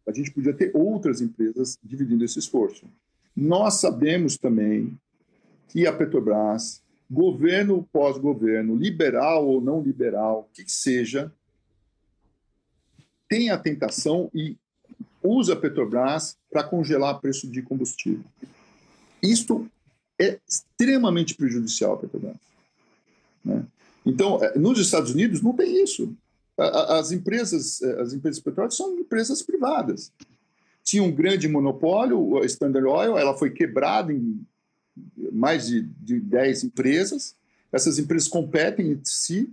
A gente podia ter outras empresas dividindo esse esforço. Nós sabemos também que a Petrobras, governo pós-governo, liberal ou não liberal, que seja, tem a tentação e usa a Petrobras para congelar preço de combustível. Isto é extremamente prejudicial à Petrobras. Né? Então, é, nos Estados Unidos não tem isso. As empresas, é, as empresas petróleo são empresas privadas. Tinha um grande monopólio, a Standard Oil, ela foi quebrada em mais de, de 10 empresas. Essas empresas competem entre si,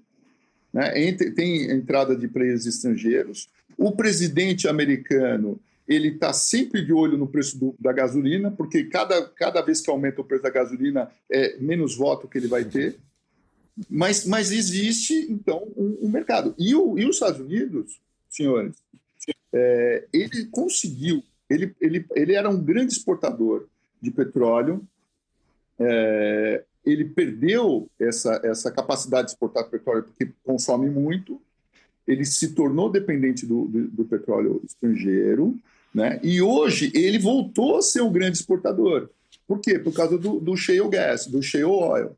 né? tem entrada de players estrangeiros. O presidente americano ele está sempre de olho no preço do, da gasolina, porque cada, cada vez que aumenta o preço da gasolina, é menos voto que ele vai ter. Mas, mas existe, então, um, um mercado. E, o, e os Estados Unidos, senhores, é, ele conseguiu, ele, ele, ele era um grande exportador de petróleo, é, ele perdeu essa, essa capacidade de exportar petróleo porque consome muito, ele se tornou dependente do, do, do petróleo estrangeiro, né? E hoje ele voltou a ser um grande exportador. Por quê? Por causa do, do shale gas, do shale oil,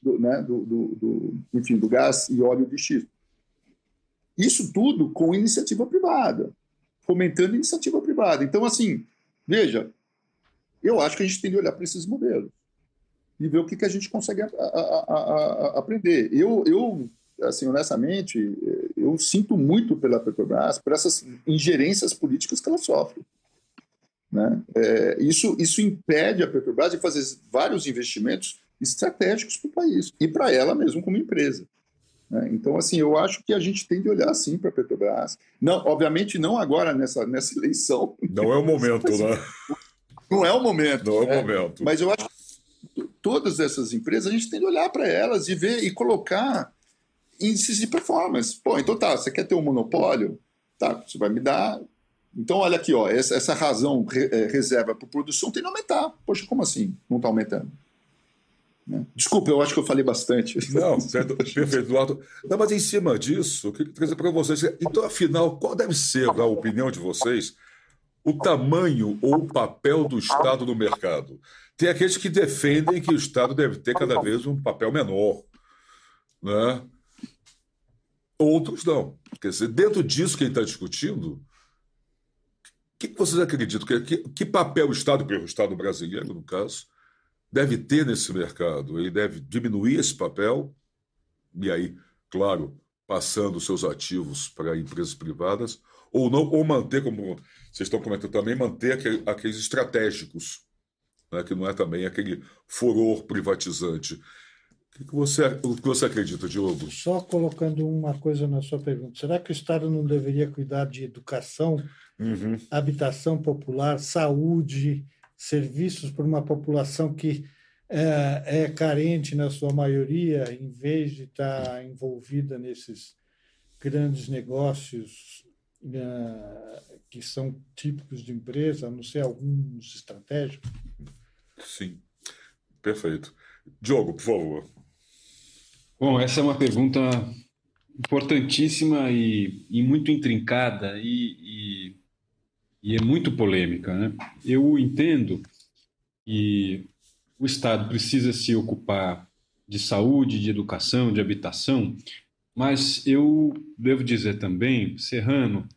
do, né? do, do, enfim, do gás e óleo de xisto. Isso tudo com iniciativa privada, fomentando iniciativa privada. Então, assim, veja, eu acho que a gente tem que olhar para esses modelos e ver o que, que a gente consegue a, a, a, aprender. Eu, eu, assim, honestamente, eu sinto muito pela Petrobras, por essas ingerências políticas que ela sofre. Né? É, isso, isso impede a Petrobras de fazer vários investimentos estratégicos para o país e para ela mesmo como empresa. Né? Então, assim, eu acho que a gente tem de olhar assim para a Petrobras. Não, obviamente, não agora nessa, nessa eleição. Não é o momento, mas, né? Não é o momento. Não é o momento. Mas eu acho que todas essas empresas a gente tem de olhar para elas e ver e colocar índices de performance. Pô, então tá, você quer ter um monopólio? Tá, você vai me dar. Então, olha aqui, ó, essa, essa razão re, é, reserva para produção tem que aumentar. Poxa, como assim não está aumentando? Né? Desculpa, eu acho que eu falei bastante. Não, certo, perfeito, Eduardo. Não, mas em cima disso, eu queria trazer para vocês. Então, afinal, qual deve ser, na opinião de vocês, o tamanho ou o papel do Estado no mercado? Tem aqueles que defendem que o Estado deve ter cada vez um papel menor. Né? Outros não. Quer dizer, dentro disso que a gente está discutindo, o que, que, vocês acreditam? Que, que, que papel o Estado, pelo Estado brasileiro, no caso, deve ter nesse mercado? Ele deve diminuir esse papel e aí, claro, passando seus ativos para empresas privadas, ou não, ou manter, como vocês estão comentando também, manter aquele, aqueles estratégicos, né, que não é também aquele furor privatizante. O que você, o que você acredita, Diogo? Só colocando uma coisa na sua pergunta. Será que o Estado não deveria cuidar de educação, uhum. habitação popular, saúde, serviços para uma população que é, é, carente na sua maioria, em vez de estar envolvida nesses grandes negócios é, que são típicos de empresa, a não ser alguns estratégicos? Sim, perfeito. Diogo, por favor. Bom, essa é uma pergunta importantíssima e, e muito intrincada e, e, e, é muito polêmica. Né? Eu entendo que o Estado precisa se ocupar de saúde, de educação, de habitação, mas eu devo dizer também, Serrano,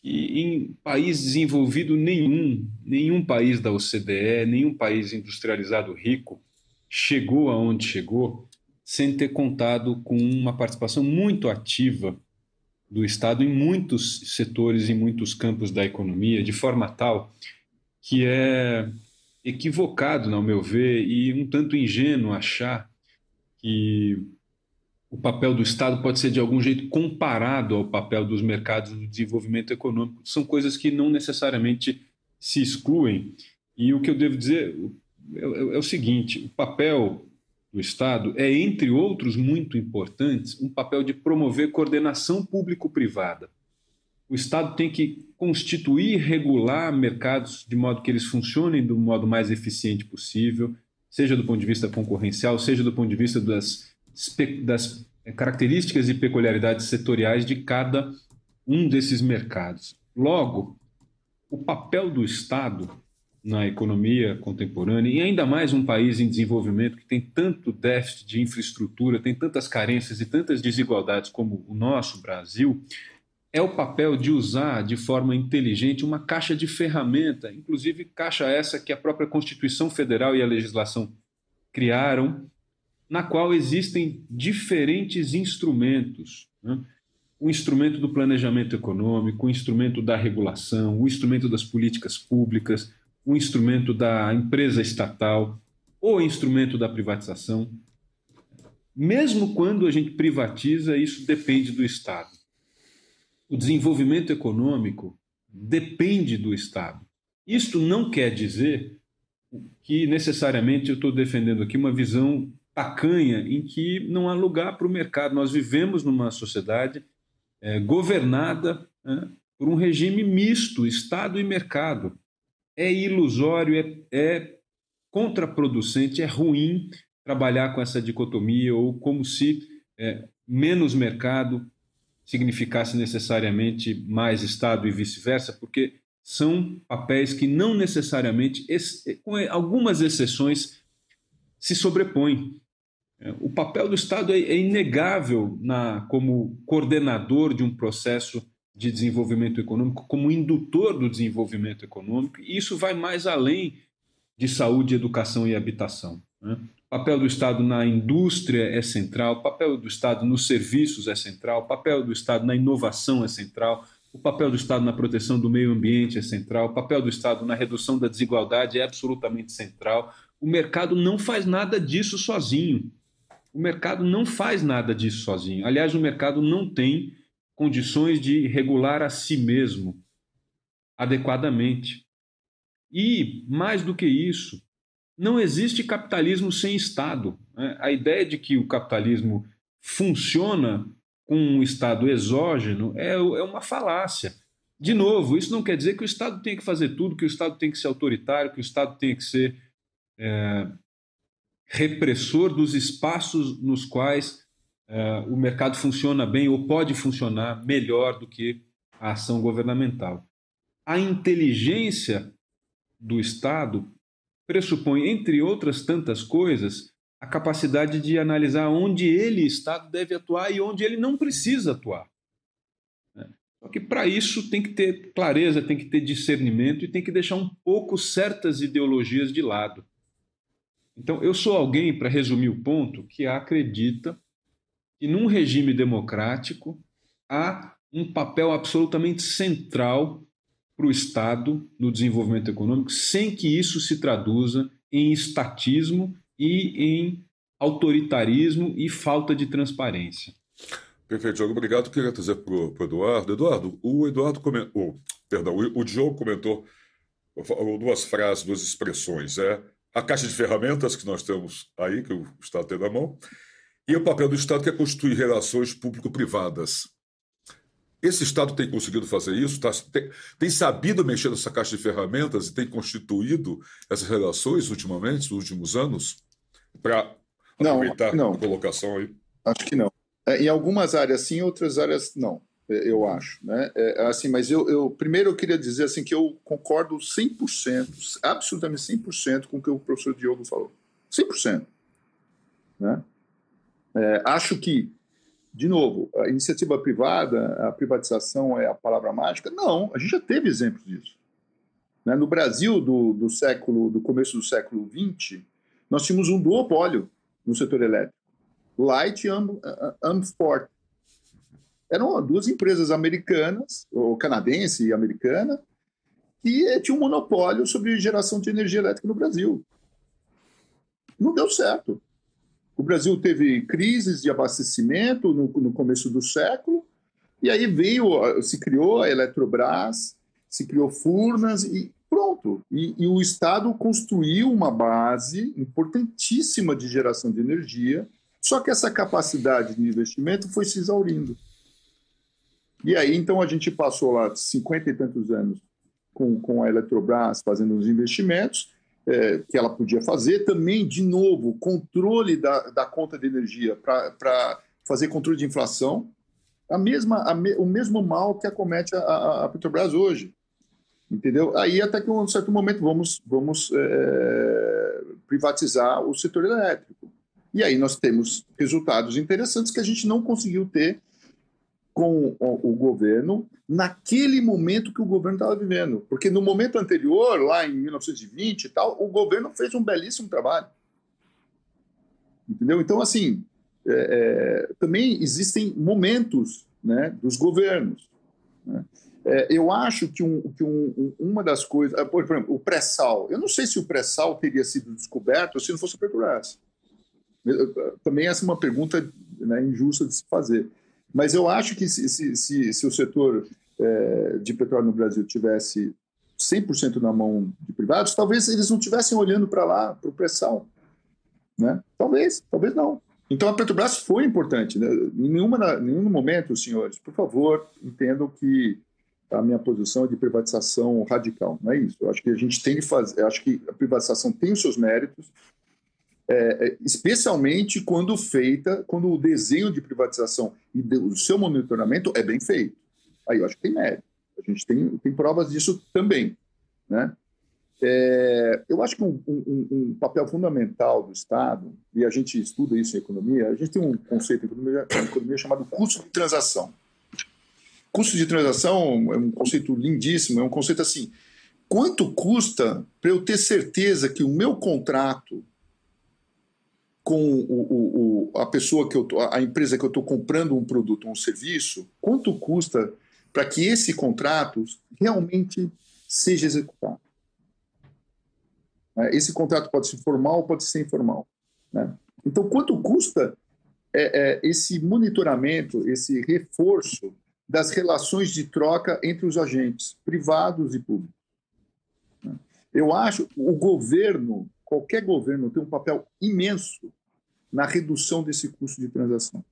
que em país desenvolvido nenhum, nenhum país da OCDE, nenhum país industrializado rico chegou aonde chegou sem ter contado com uma participação muito ativa do Estado em muitos setores, em muitos campos da economia, de forma tal que é equivocado, no meu ver, e um tanto ingênuo achar que o papel do Estado pode ser de algum jeito comparado ao papel dos mercados do desenvolvimento econômico. São coisas que não necessariamente se excluem. E o que eu devo dizer é, é, é o seguinte: o papel do Estado é, entre outros muito importantes, um papel de promover coordenação público-privada. O Estado tem que constituir e regular mercados de modo que eles funcionem do modo mais eficiente possível, seja do ponto de vista concorrencial, seja do ponto de vista das, das características e peculiaridades setoriais de cada um desses mercados. Logo, o papel do Estado na economia contemporânea, e ainda mais um país em desenvolvimento que tem tanto déficit de infraestrutura, tem tantas carências e tantas desigualdades como o nosso Brasil, é o papel de usar de forma inteligente uma caixa de ferramenta, inclusive caixa essa que a própria Constituição Federal e a legislação criaram, na qual existem diferentes instrumentos. Né? O instrumento do planejamento econômico, o instrumento da regulação, o instrumento das políticas públicas, o instrumento da empresa estatal, o instrumento da privatização. Mesmo quando a gente privatiza, isso depende do Estado. O desenvolvimento econômico depende do Estado. Isto não quer dizer que necessariamente eu estou defendendo aqui uma visão tacanha em que não há lugar para o mercado. Nós vivemos numa sociedade é, governada por um regime misto, Estado e mercado. É ilusório, é, é contraproducente, é ruim trabalhar com essa dicotomia ou como se é, menos mercado significasse necessariamente mais Estado e vice-versa, porque são papéis que não necessariamente, com algumas exceções, se sobrepõem. É, o papel do Estado é, é inegável na, como coordenador de um processo de desenvolvimento econômico, como indutor do desenvolvimento econômico, e isso vai mais além de saúde, educação e habitação. Né? O papel do Estado na indústria é central, o papel do Estado nos serviços é central, o papel do Estado na inovação é central, o papel do Estado na proteção do meio ambiente é central, o papel do Estado na redução da desigualdade é absolutamente central. O mercado não faz nada disso sozinho. O mercado não faz nada disso sozinho. Aliás, o mercado não tem condições de regular a si mesmo adequadamente. E, mais do que isso, não existe capitalismo sem Estado. Né? A ideia de que o capitalismo funciona com um Estado exógeno é, é uma falácia. De novo, isso não quer dizer que o Estado tem que fazer tudo, que o Estado tem que ser autoritário, que o Estado tem que ser é, repressor dos espaços nos quais o mercado funciona bem ou pode funcionar melhor do que a ação governamental. A inteligência do Estado pressupõe, entre outras tantas coisas, a capacidade de analisar onde ele, Estado, deve atuar e onde ele não precisa atuar. Né? Só que para isso tem que ter clareza, tem que ter discernimento e tem que deixar um pouco certas ideologias de lado. Então, eu sou alguém, para resumir o ponto, que acredita que num regime democrático há um papel absolutamente central para o Estado no desenvolvimento econômico, sem que isso se traduza em estatismo e em autoritarismo e falta de transparência. Perfeito, Diogo. Obrigado. Queria trazer para o Eduardo. Eduardo, o Eduardo comentou, perdão, o, Diogo comentou duas frases, duas expressões. É a caixa de ferramentas que nós temos aí, que o Estado tem na mão, e o papel do Estado que é constituir relações público-privadas. Esse Estado tem conseguido fazer isso, tá, tem, tem, sabido mexer nessa caixa de ferramentas e tem constituído essas relações ultimamente, nos últimos anos? para aproveitar não, não. a colocação aí? Acho que não. É, em algumas áreas sim, em outras áreas não, é, eu acho. Né? É, assim, mas eu, eu, primeiro eu queria dizer assim, que eu concordo 100%, absolutamente 100% com o que o professor Diogo falou. 100%. Né? É, acho que, de novo, a iniciativa privada, a privatização é a palavra mágica? Não, a gente já teve exemplos disso. Né? No Brasil do, do século, do começo do século XX, nós tínhamos um duopólio no setor elétrico. Light e Amfort. Eram duas empresas americanas, ou canadense e americana, que tinham um monopólio sobre geração de energia elétrica no Brasil. Não deu certo. O Brasil teve crises de abastecimento no, no começo do século, e aí veio, se criou a Eletrobras, se criou Furnas, e Pronto. E, e, o Estado construiu uma base importantíssima de geração de energia, só que essa capacidade de investimento foi se exaurindo. E aí, então, a gente passou lá 50 e tantos anos com, com a Eletrobras fazendo os investimentos é, que ela podia fazer. Também, de novo, controle da, da conta de energia para fazer controle de inflação. A mesma, a me, o mesmo mal que acomete a, a, Petrobras hoje entendeu? Aí até que um certo momento vamos vamos é, privatizar o setor elétrico e aí nós temos resultados interessantes que a gente não conseguiu ter com o, governo naquele momento que o governo estava vivendo, porque no momento anterior, lá em 1920 e tal, o governo fez um belíssimo trabalho. Entendeu? Então, assim, é, é, também existem momentos né, dos governos. Né? É, eu acho que, um, que um, uma das coisas. Ah, por exemplo, o pré-sal. Eu não sei se o pré-sal teria sido descoberto se não fosse a Petrobras. Também essa é uma pergunta né, injusta de se fazer. Mas eu acho que se, se, se, se o setor é, de petróleo no Brasil tivesse 100% na mão de privados, talvez eles não estivessem olhando para lá, para o pré-sal. Né? Talvez, talvez não. Então a Petrobras foi importante. Né? Em, nenhuma, nenhum momento, senhores, por favor, entendam que a minha posição é de privatização radical. Não é isso. Eu acho que a gente tem que fazer. acho que a privatização tem os seus méritos, é, é, especialmente quando feita, quando o desenho de privatização e o seu monitoramento é bem feito. Aí eu acho que tem mérito. A gente tem, tem provas disso também. Né? É, eu acho que um, um, um, papel fundamental do Estado, e a gente estuda isso em economia, a gente tem um conceito em economia, em economia chamado custo de transação. Custo de transação é um conceito lindíssimo, é um conceito assim: quanto custa para eu ter certeza que o meu contrato com o, o, a pessoa que eu tô, a empresa que eu estou comprando um produto um serviço, quanto custa para que esse contrato realmente seja executado? Né? Esse contrato pode ser formal pode ser informal. Né? Então, quanto custa é, é, esse monitoramento, esse reforço das relações de troca entre os agentes privados e públicos? Né? Eu acho o governo, qualquer governo, tem um papel imenso na redução desse custo de transação.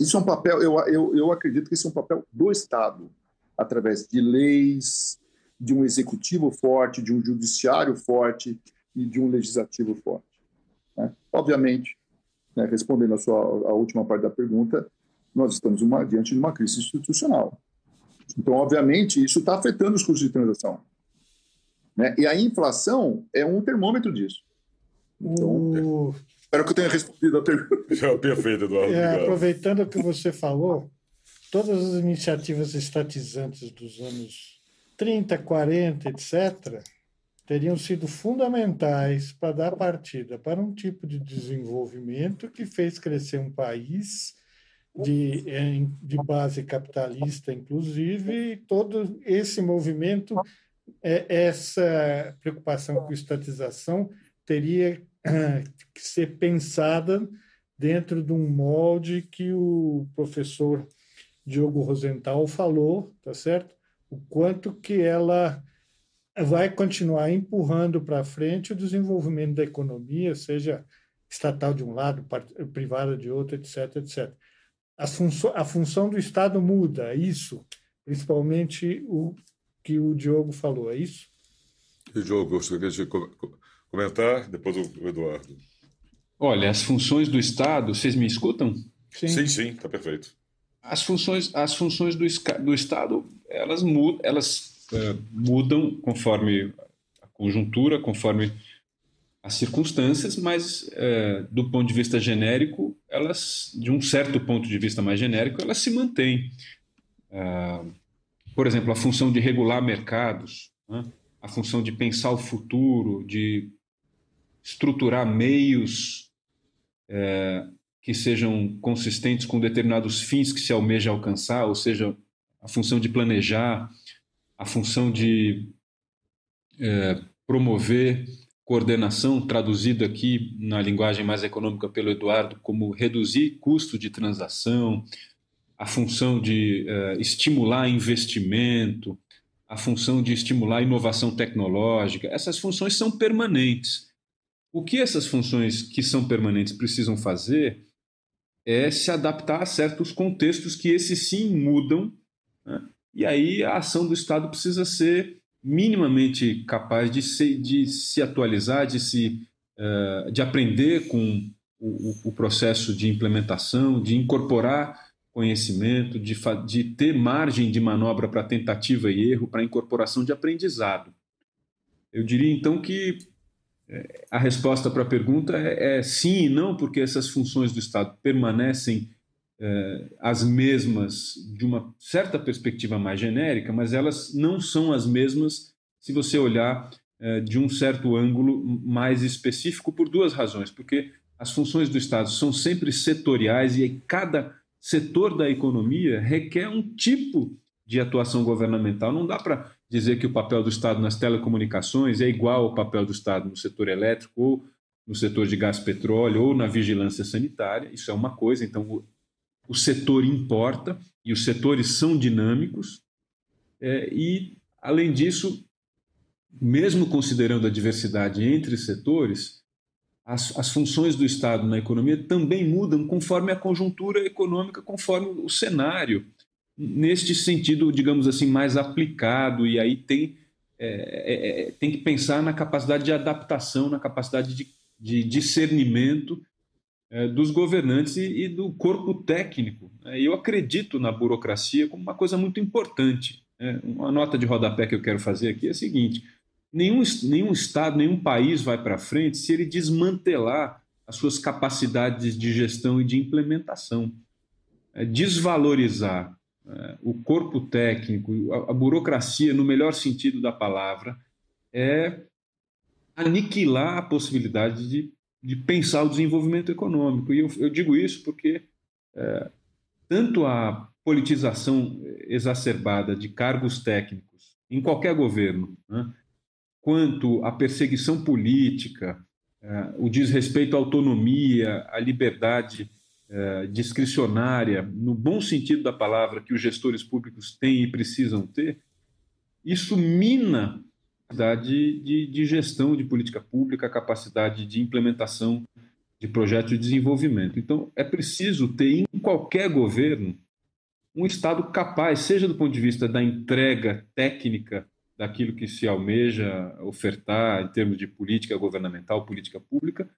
Isso é um papel, eu, eu, eu acredito que isso é um papel do Estado, através de leis, de um executivo forte, de um judiciário forte e de um legislativo forte. Né? Obviamente, né, respondendo a sua a última parte da pergunta, nós estamos uma, diante de uma crise institucional. Então, obviamente, isso está afetando os custos de transação. Né? E a inflação é um termômetro disso. Então, o... espero que eu tenha respondido a pergunta. Perfeito, Eduardo. É, aproveitando o que você falou, todas as iniciativas estatizantes dos anos 30, 40, etc., teriam sido fundamentais para dar partida para um tipo de desenvolvimento que fez crescer um país de, de base capitalista, inclusive, e todo esse movimento, é, essa preocupação com estatização teria que ser pensada dentro de um molde que o professor Diogo Rosenthal falou, tá certo? o quanto que ela vai continuar empurrando para frente o desenvolvimento da economia, seja estatal de um lado, privada de outro, etc, etc. A, função, a função do Estado muda, é isso, principalmente o que o Diogo falou, é isso? E Diogo, gostaria de comentar, depois o Eduardo. Olha, as funções do Estado, vocês me escutam? Sim, sim, está perfeito. As funções, as funções do, do Estado elas, mudam, elas uh, mudam conforme a conjuntura, conforme as circunstâncias, mas uh, do ponto de vista genérico, elas, de um certo ponto de vista mais genérico, elas se mantêm. Uh, por exemplo, a função de regular mercados, né? a função de pensar o futuro, de estruturar meios que sejam consistentes com determinados fins que se almeja alcançar, ou seja, a função de planejar, a função de é, promover coordenação, traduzido aqui na linguagem mais econômica pelo Eduardo, como reduzir custo de transação, a função de é, estimular investimento, a função de estimular inovação tecnológica. Essas funções são permanentes. O que essas funções que são permanentes precisam fazer é se adaptar a certos contextos que esses sim mudam né? E aí a ação do Estado precisa ser minimamente capaz de se, de se atualizar, de, se, uh, de aprender com o, o, processo de implementação, de incorporar conhecimento, de, de ter margem de manobra para tentativa e erro, para incorporação de aprendizado. Eu diria então que eh, a resposta para a pergunta é, é, sim e não, porque essas funções do Estado permanecem é, as mesmas de uma certa perspectiva mais genérica, mas elas não são as mesmas se você olhar é, de um certo ângulo mais específico por duas razões. Porque as funções do Estado são sempre setoriais e cada setor da economia requer um tipo de atuação governamental. Não dá para dizer que o papel do Estado nas telecomunicações é igual ao papel do Estado no setor elétrico ou no setor de gás petróleo ou na vigilância sanitária. Isso é uma coisa, então o, o setor importa e os setores são dinâmicos. É, e, além disso, mesmo considerando a diversidade entre setores, as, as funções do Estado na economia também mudam conforme a conjuntura econômica, conforme o cenário. Neste sentido, digamos assim, mais aplicado, e aí tem, é, é, é tem que pensar na capacidade de adaptação, na capacidade de, de discernimento é, dos governantes e, e, do corpo técnico. Né? Eu acredito na burocracia como uma coisa muito importante. Né? Uma nota de rodapé que eu quero fazer aqui é a seguinte: nenhum, nenhum Estado, nenhum país vai para frente se ele desmantelar as suas capacidades de gestão e de implementação. É, desvalorizar é, o corpo técnico, a, a, burocracia, no melhor sentido da palavra, é aniquilar a possibilidade de, de pensar o desenvolvimento econômico. E eu, eu digo isso porque é, tanto a politização exacerbada de cargos técnicos em qualquer governo, né, quanto a perseguição política, eh, o desrespeito à autonomia, à liberdade eh, discricionária, no bom sentido da palavra, que os gestores públicos têm e precisam ter, isso mina a capacidade de, de gestão de política pública, a capacidade de implementação de projetos de desenvolvimento. Então, é preciso ter em qualquer governo um Estado capaz, seja do ponto de vista da entrega técnica daquilo que se almeja ofertar em termos de política governamental, política pública,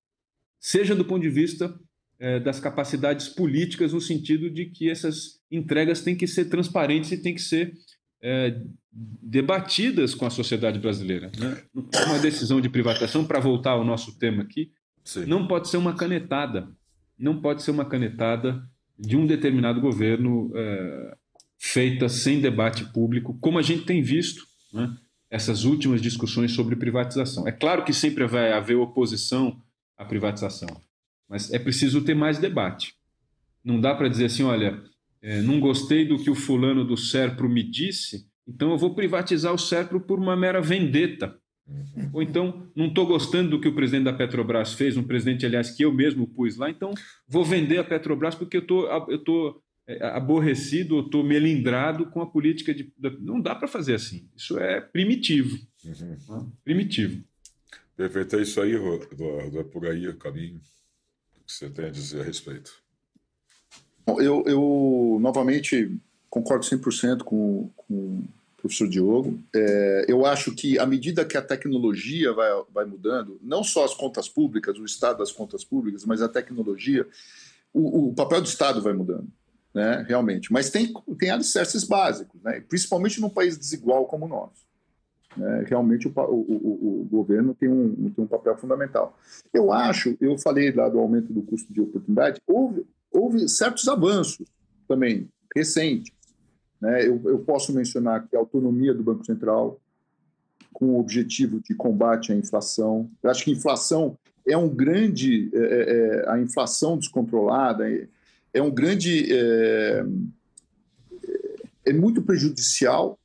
seja do ponto de vista é, das capacidades políticas, no sentido de que essas entregas têm que ser transparentes e têm que ser é, debatidas com a sociedade brasileira. Né? Uma decisão de privatização, para voltar ao nosso tema aqui, Sim. não pode ser uma canetada. Não pode ser uma canetada de um determinado governo é, feita sem debate público, como a gente tem visto né, essas últimas discussões sobre privatização. É claro que sempre vai haver oposição à privatização, mas é preciso ter mais debate. Não dá para dizer assim, olha, é, não gostei do que o fulano do Serpro me disse, então eu vou privatizar o Serpro por uma mera vendeta. Ou então, não estou gostando do que o presidente da Petrobras fez, um presidente, aliás, que eu mesmo pus lá, então vou vender a Petrobras porque eu tô, estou aborrecido ou estou melindrado com a política de. Não dá para fazer assim. Isso é primitivo. Uhum. Né? Primitivo. Perfeito. É isso aí, Eduardo. É por aí o caminho que você tem a dizer a respeito. Eu, eu novamente concordo 100% com, com o professor Diogo. É, eu acho que à medida que a tecnologia vai, vai mudando, não só as contas públicas, o estado das contas públicas, mas a tecnologia, o, o papel do Estado vai mudando né, realmente. Mas tem, tem alicerces básicos, né, principalmente num país desigual como o nosso. Né, realmente o, o, o, governo tem um, tem um papel fundamental. Eu acho, eu falei lá do aumento do custo de oportunidade, houve, houve certos avanços também, recentes. Né, eu, eu posso mencionar que a autonomia do Banco Central, com o objetivo de combate à inflação. Eu acho que inflação é um grande. É, é, é a inflação descontrolada, é um grande. É, é muito prejudicial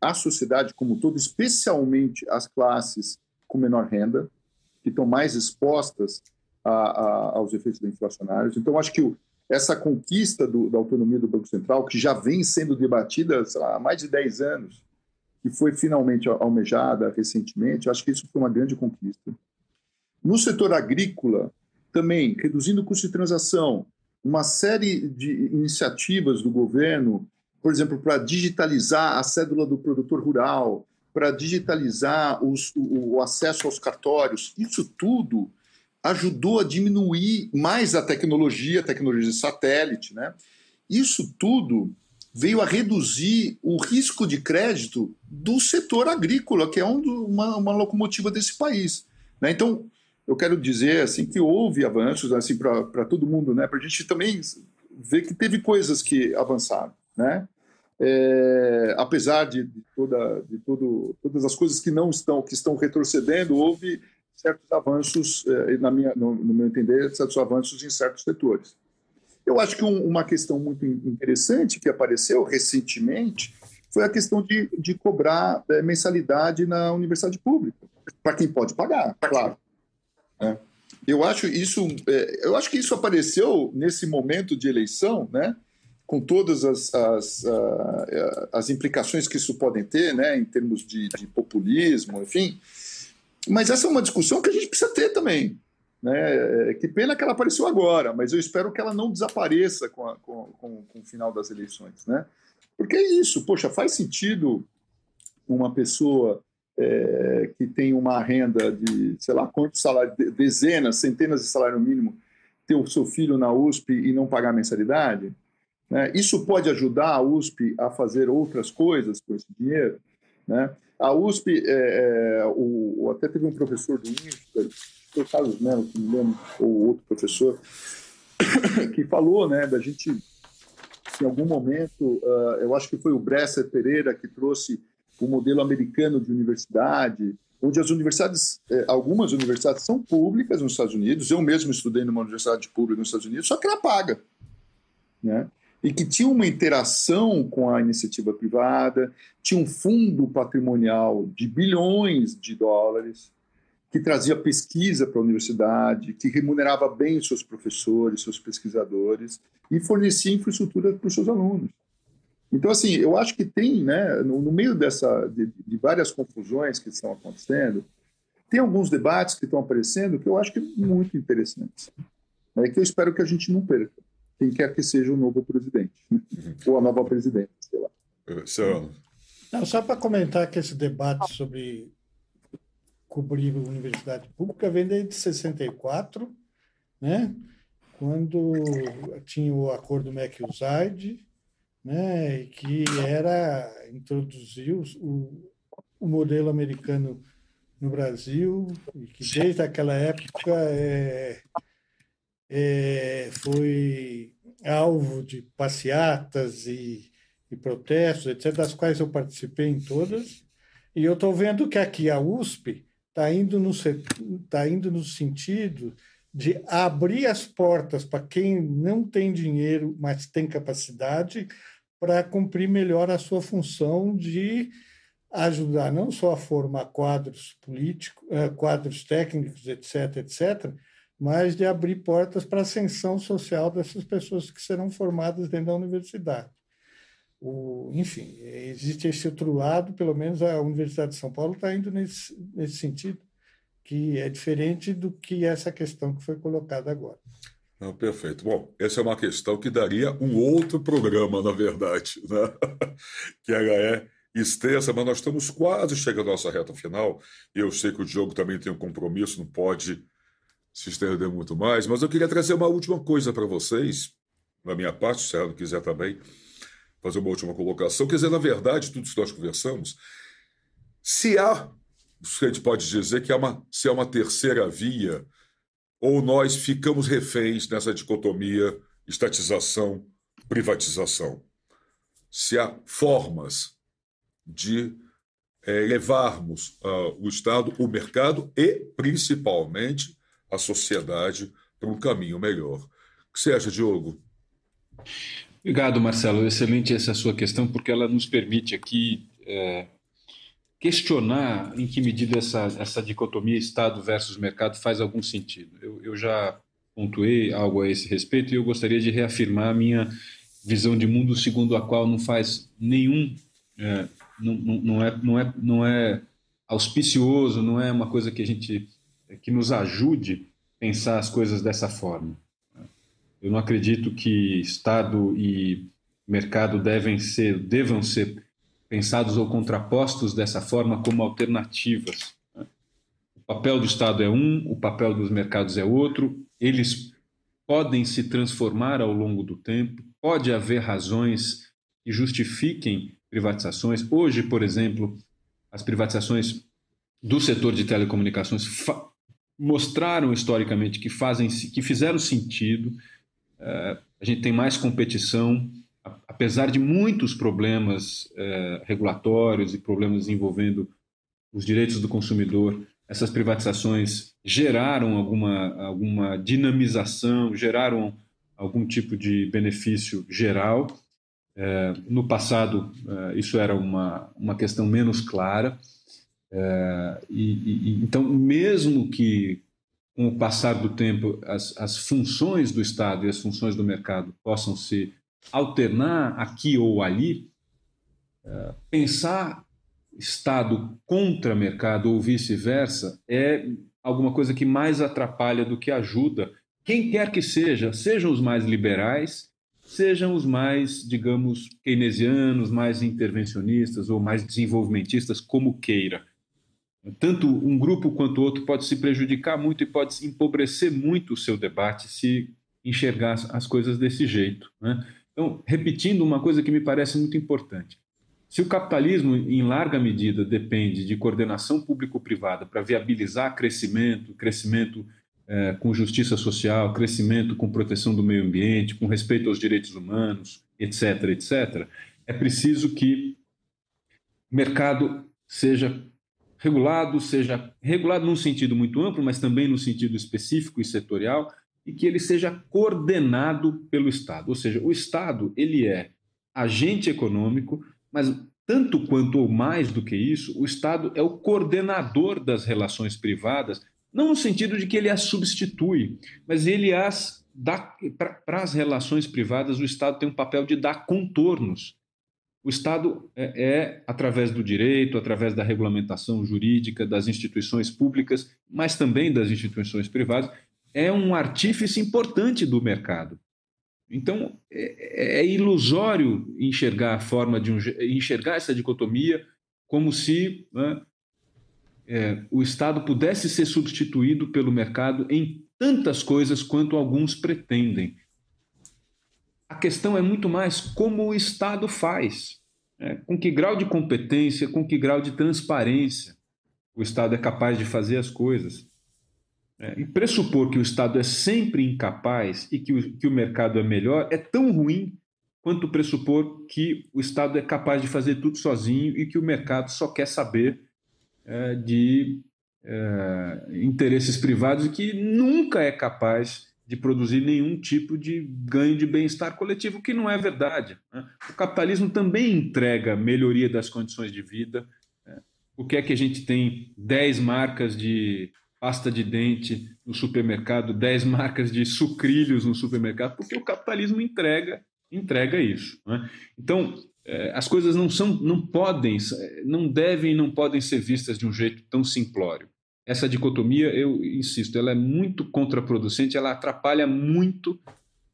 à sociedade como um todo, especialmente às classes com menor renda, que estão mais expostas a, a, aos efeitos inflacionários. Então, acho que o, essa conquista do, da autonomia do Banco Central, que já vem sendo debatida há mais de 10 anos, que foi finalmente almejada recentemente, acho que isso foi uma grande conquista. No setor agrícola, também, reduzindo o custo de transação, uma série de iniciativas do governo, por exemplo, para digitalizar a cédula do produtor rural, para digitalizar os, o, o, acesso aos cartórios, isso tudo ajudou a diminuir mais a tecnologia, a tecnologia de satélite, né? Isso tudo veio a reduzir o risco de crédito do setor agrícola, que é um uma, uma locomotiva desse país. Né? Então, eu quero dizer assim que houve avanços assim para todo mundo, né? Para a gente também ver que teve coisas que avançaram, né? É, apesar de, de, toda, de todo, todas as coisas que não estão que estão retrocedendo, houve certos avanços, eh, na minha, no, no, meu entender, certos avanços em certos setores. Eu acho que um, uma questão muito interessante que apareceu recentemente foi a questão de, de cobrar é, mensalidade na universidade pública, para quem pode pagar, claro. É. Eu acho isso, é, eu acho que isso apareceu nesse momento de eleição, né? com todas as, as, as implicações que isso podem ter, né, em termos de, de, populismo, enfim. Mas essa é uma discussão que a gente precisa ter também. Né? É, que pena que ela apareceu agora, mas eu espero que ela não desapareça com, a, com, com, com o final das eleições. Né? Porque é isso, poxa, faz sentido uma pessoa é, que tem uma renda de, sei lá, quantos salários, dezenas, centenas de salário mínimo, ter o seu filho na USP e não pagar mensalidade? Né? Isso pode ajudar a USP a fazer outras coisas com esse dinheiro. Né? A USP, é, é, o, até teve um professor do INSPER, o Carlos Melo, se me lembro, ou outro professor, que falou né, da gente, em algum momento, uh, eu acho que foi o Bresser Pereira que trouxe o modelo americano de universidade, onde as universidades, eh, algumas universidades são públicas nos Estados Unidos, eu mesmo estudei numa universidade pública nos Estados Unidos, só que ela paga. Né? e que tinha uma interação com a iniciativa privada, tinha um fundo patrimonial de bilhões de dólares, que trazia pesquisa para a universidade, que remunerava bem seus professores, seus pesquisadores e fornecia infraestrutura para os seus alunos. Então, assim, eu acho que tem, né, no, no meio dessa de, de, várias confusões que estão acontecendo, tem alguns debates que estão aparecendo que eu acho que muito interessantes, né, que eu espero que a gente não perca quem quer que seja o novo presidente, uhum. ou a nova presidente, sei lá. Não, só para comentar que esse debate sobre cobrir a universidade pública vem desde 64, né? quando tinha o acordo MacUSAID, né? que era introduzir o, o modelo americano no Brasil, e que desde aquela época é, é, foi alvo de passeatas e, e, protestos, etc., das quais eu participei em todas. E eu estou vendo que aqui a USP está indo, no, tá indo no sentido de abrir as portas para quem não tem dinheiro, mas tem capacidade, para cumprir melhor a sua função de ajudar não só a formar quadros políticos, eh, quadros técnicos, etc., etc., mas de abrir portas para a ascensão social dessas pessoas que serão formadas dentro da universidade. O, enfim, existe esse outro lado, pelo menos a Universidade de São Paulo está indo nesse, nesse sentido, que é diferente do que essa questão que foi colocada agora. Não, perfeito. Bom, essa é uma questão que daria um outro programa, na verdade, né? que ela é extensa, mas nós estamos quase chegando à nossa reta final, eu sei que o Diogo também tem um compromisso, não pode se estender muito mais, mas eu queria trazer uma última coisa para vocês, da minha parte, se ela quiser também fazer uma última colocação. Quer dizer, na verdade, tudo isso que nós conversamos, se há, a gente pode dizer que há uma, se há uma terceira via, ou nós ficamos reféns nessa dicotomia estatização, privatização. Se há formas de é, levarmos uh, o Estado, o mercado e, principalmente, a sociedade para um caminho melhor. O que você acha, Diogo? Obrigado, Marcelo. Excelente essa sua questão, porque ela nos permite aqui é, questionar em que medida essa, essa dicotomia Estado versus mercado faz algum sentido. Eu, eu já pontuei algo a esse respeito e eu gostaria de reafirmar a minha visão de mundo segundo a qual não faz nenhum. É, não, não, é, não, é, não é auspicioso, não é uma coisa que a gente que nos ajude a pensar as coisas dessa forma. Eu não acredito que Estado e mercado devem ser, devam ser pensados ou contrapostos dessa forma como alternativas. O papel do Estado é um, o papel dos mercados é outro, eles podem se transformar ao longo do tempo, pode haver razões que justifiquem privatizações. Hoje, por exemplo, as privatizações do setor de telecomunicações mostraram historicamente que fazem que fizeram sentido. Uh, a gente tem mais competição, apesar de muitos problemas uh, regulatórios e problemas envolvendo os direitos do consumidor. essas privatizações geraram alguma, alguma dinamização, geraram algum tipo de benefício geral. É, no passado, é, isso era uma, uma questão menos clara. E, e, então, mesmo que com o passar do tempo as, as funções do Estado e as funções do mercado possam se alternar aqui ou ali, é, pensar Estado contra mercado ou vice-versa é alguma coisa que mais atrapalha do que ajuda. Quem quer que seja, sejam os mais liberais, sejam os mais, digamos, keynesianos, mais intervencionistas ou mais desenvolvimentistas, como queira. Tanto um grupo quanto outro pode se prejudicar muito e pode empobrecer muito o seu debate se enxergar as coisas desse jeito. Né? Então, repetindo uma coisa que me parece muito importante. Se o capitalismo, em larga medida, depende de coordenação público-privada para viabilizar crescimento, crescimento é, com justiça social, crescimento com proteção do meio ambiente, com respeito aos direitos humanos, etc., etc., é preciso que o mercado seja regulado, seja regulado num sentido muito amplo, mas também no sentido específico e setorial, e que ele seja coordenado pelo Estado. Ou seja, o Estado ele é agente econômico mas tanto quanto ou mais do que isso, o Estado é o coordenador das relações privadas, não no sentido de que ele as substitui, mas ele as dá para as relações privadas, o Estado tem um papel de dar contornos. O Estado é, é, através do direito, através da regulamentação jurídica, das instituições públicas, mas também das instituições privadas, é um artífice importante do mercado. Então, é, é, ilusório enxergar a forma de um, enxergar essa dicotomia como se né, é, o Estado pudesse ser substituído pelo mercado em tantas coisas quanto alguns pretendem. A questão é muito mais como o Estado faz, né, com que grau de competência, com que grau de transparência o Estado é capaz de fazer as coisas. É, e pressupor que o Estado é sempre incapaz e que o, que o mercado é melhor é tão ruim quanto pressupor que o Estado é capaz de fazer tudo sozinho e que o mercado só quer saber é, de é, interesses privados e que nunca é capaz de produzir nenhum tipo de ganho de bem-estar coletivo, que não é verdade. Né? O capitalismo também entrega melhoria das condições de vida. Né? O que é que a gente tem 10 marcas de pasta de dente no supermercado, 10 marcas de sucrilhos no supermercado, porque o capitalismo entrega entrega isso. Né? Então, é, as coisas não são, não podem, não devem, não podem ser vistas de um jeito tão simplório. Essa dicotomia, eu insisto, ela é muito contraproducente, ela atrapalha muito,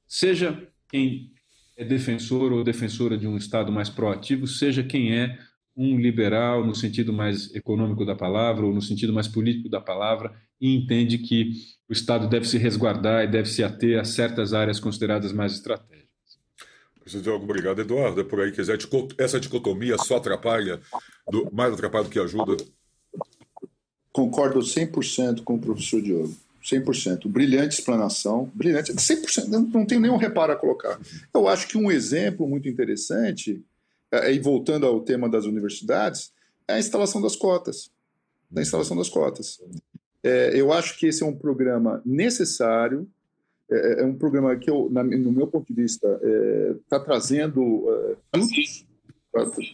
seja quem é defensor ou defensora de um Estado mais proativo, seja quem é um liberal no sentido mais econômico da palavra ou no sentido mais político da palavra e entende que o Estado deve se resguardar e deve se ater a certas áreas consideradas mais estratégicas. Presidente, obrigado. Eduardo, é por aí. Dizer, essa dicotomia só atrapalha, do, mais atrapalha do que ajuda? Concordo 100% com o professor Diogo. 100%. Brilhante explanação. Brilhante. 100%. Não tenho nenhum reparo a colocar. Eu acho que um exemplo muito interessante e voltando ao tema das universidades, é a instalação das cotas. Da instalação das cotas. É, eu acho que esse é um programa necessário, é, é um programa que, eu, na, no meu ponto de vista, está é, trazendo frutos,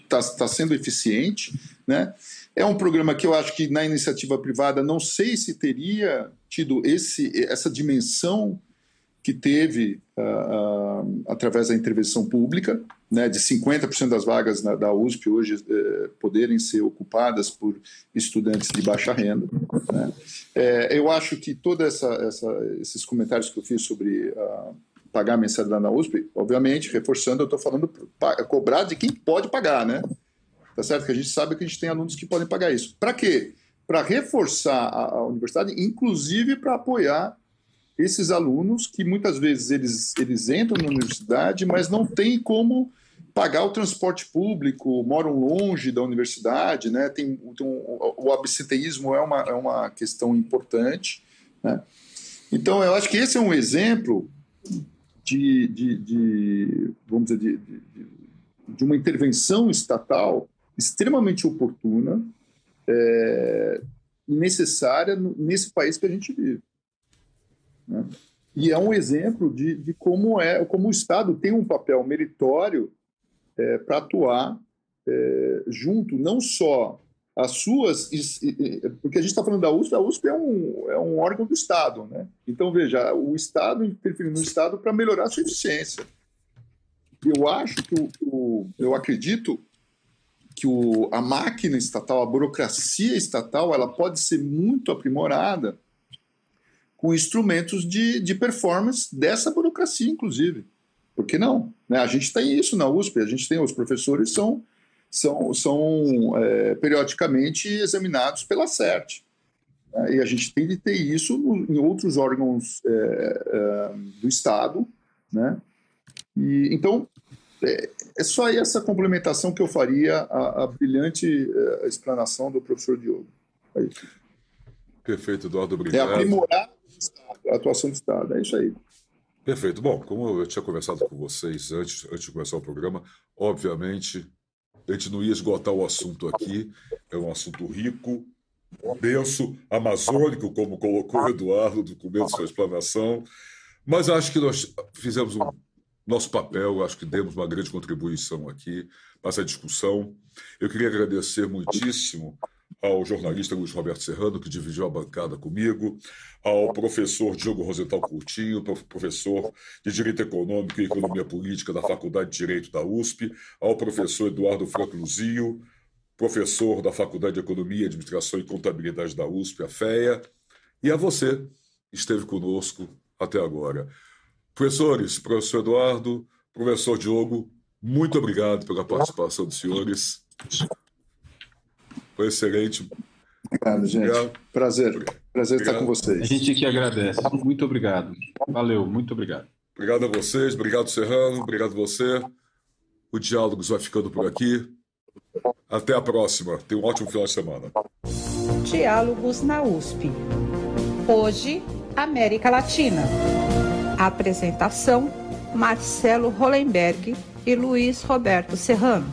está tá sendo eficiente. Né? É um programa que eu acho que na iniciativa privada não sei se teria tido esse, essa dimensão que teve uh, uh, através da intervenção pública, né, de 50% das vagas na, da USP hoje uh, poderem ser ocupadas por estudantes de baixa renda. Né. É, eu acho que todos esses comentários que eu fiz sobre pagar a mensalidade na USP, obviamente, reforçando, eu estou falando cobrar de quem pode pagar, né? Tá certo? Que a gente sabe que a gente tem alunos que podem pagar isso. Para quê? Para reforçar a, a universidade, inclusive para apoiar esses alunos que muitas vezes eles, eles entram na universidade, mas não têm como pagar o transporte público, moram longe da universidade, né? Tem, tem o absenteísmo é uma, é uma questão importante, né? Então, eu acho que esse é um exemplo de, de, de vamos dizer, de, de, de, uma intervenção estatal extremamente oportuna, é, necessária nesse país que a gente vive. Né? E é um exemplo de, de, como é como o Estado tem um papel meritório é, para atuar é, junto, não só as suas. Porque a gente está falando da USP, a USP é um, é um órgão do Estado. Né? Então, veja, o Estado interferindo no Estado para melhorar a sua eficiência. Eu acho que o, o eu acredito que o, a máquina estatal, a burocracia estatal, ela pode ser muito aprimorada com instrumentos de, de performance dessa burocracia, inclusive. Por que não? Né? A gente tem isso na USP, a gente tem, os professores são, são, são é, periodicamente examinados pela CERT. Né? E a gente tem de ter isso no, em outros órgãos é, é, do Estado. Né? E, então, é, é só essa complementação que eu faria à, à brilhante é, explanação do professor Diogo. É Perfeito, Eduardo, obrigado. É aprimorar a atuação do Estado, é isso aí. Perfeito. Bom, como eu tinha conversado com vocês antes, antes de começar o programa, obviamente a gente não ia esgotar o assunto aqui, é um assunto rico, denso, amazônico, como colocou o Eduardo no começo da sua explanação, mas acho que nós fizemos um nosso papel, acho que demos uma grande contribuição aqui para essa discussão. Eu queria agradecer muitíssimo ao jornalista Luiz Roberto Serrano, que dividiu a bancada comigo, ao professor Diogo Rosenthal Coutinho, professor de Direito Econômico e Economia Política da Faculdade de Direito da USP, ao professor Eduardo Franco Luzio, professor da Faculdade de Economia, Administração e Contabilidade da USP, a FEA, e a você, que esteve conosco até agora. Professores, professor Eduardo, professor Diogo, muito obrigado pela participação dos senhores. Foi excelente. Obrigado, gente. Obrigado. Prazer. Prazer obrigado. estar com vocês. A gente que agradece. Muito obrigado. Valeu, muito obrigado. Obrigado a vocês, obrigado, Serrano, obrigado a você. O Diálogos vai ficando por aqui. Até a próxima. Tenha um ótimo final de semana. Diálogos na USP. Hoje, América Latina. Apresentação: Marcelo Hollenberg e Luiz Roberto Serrano.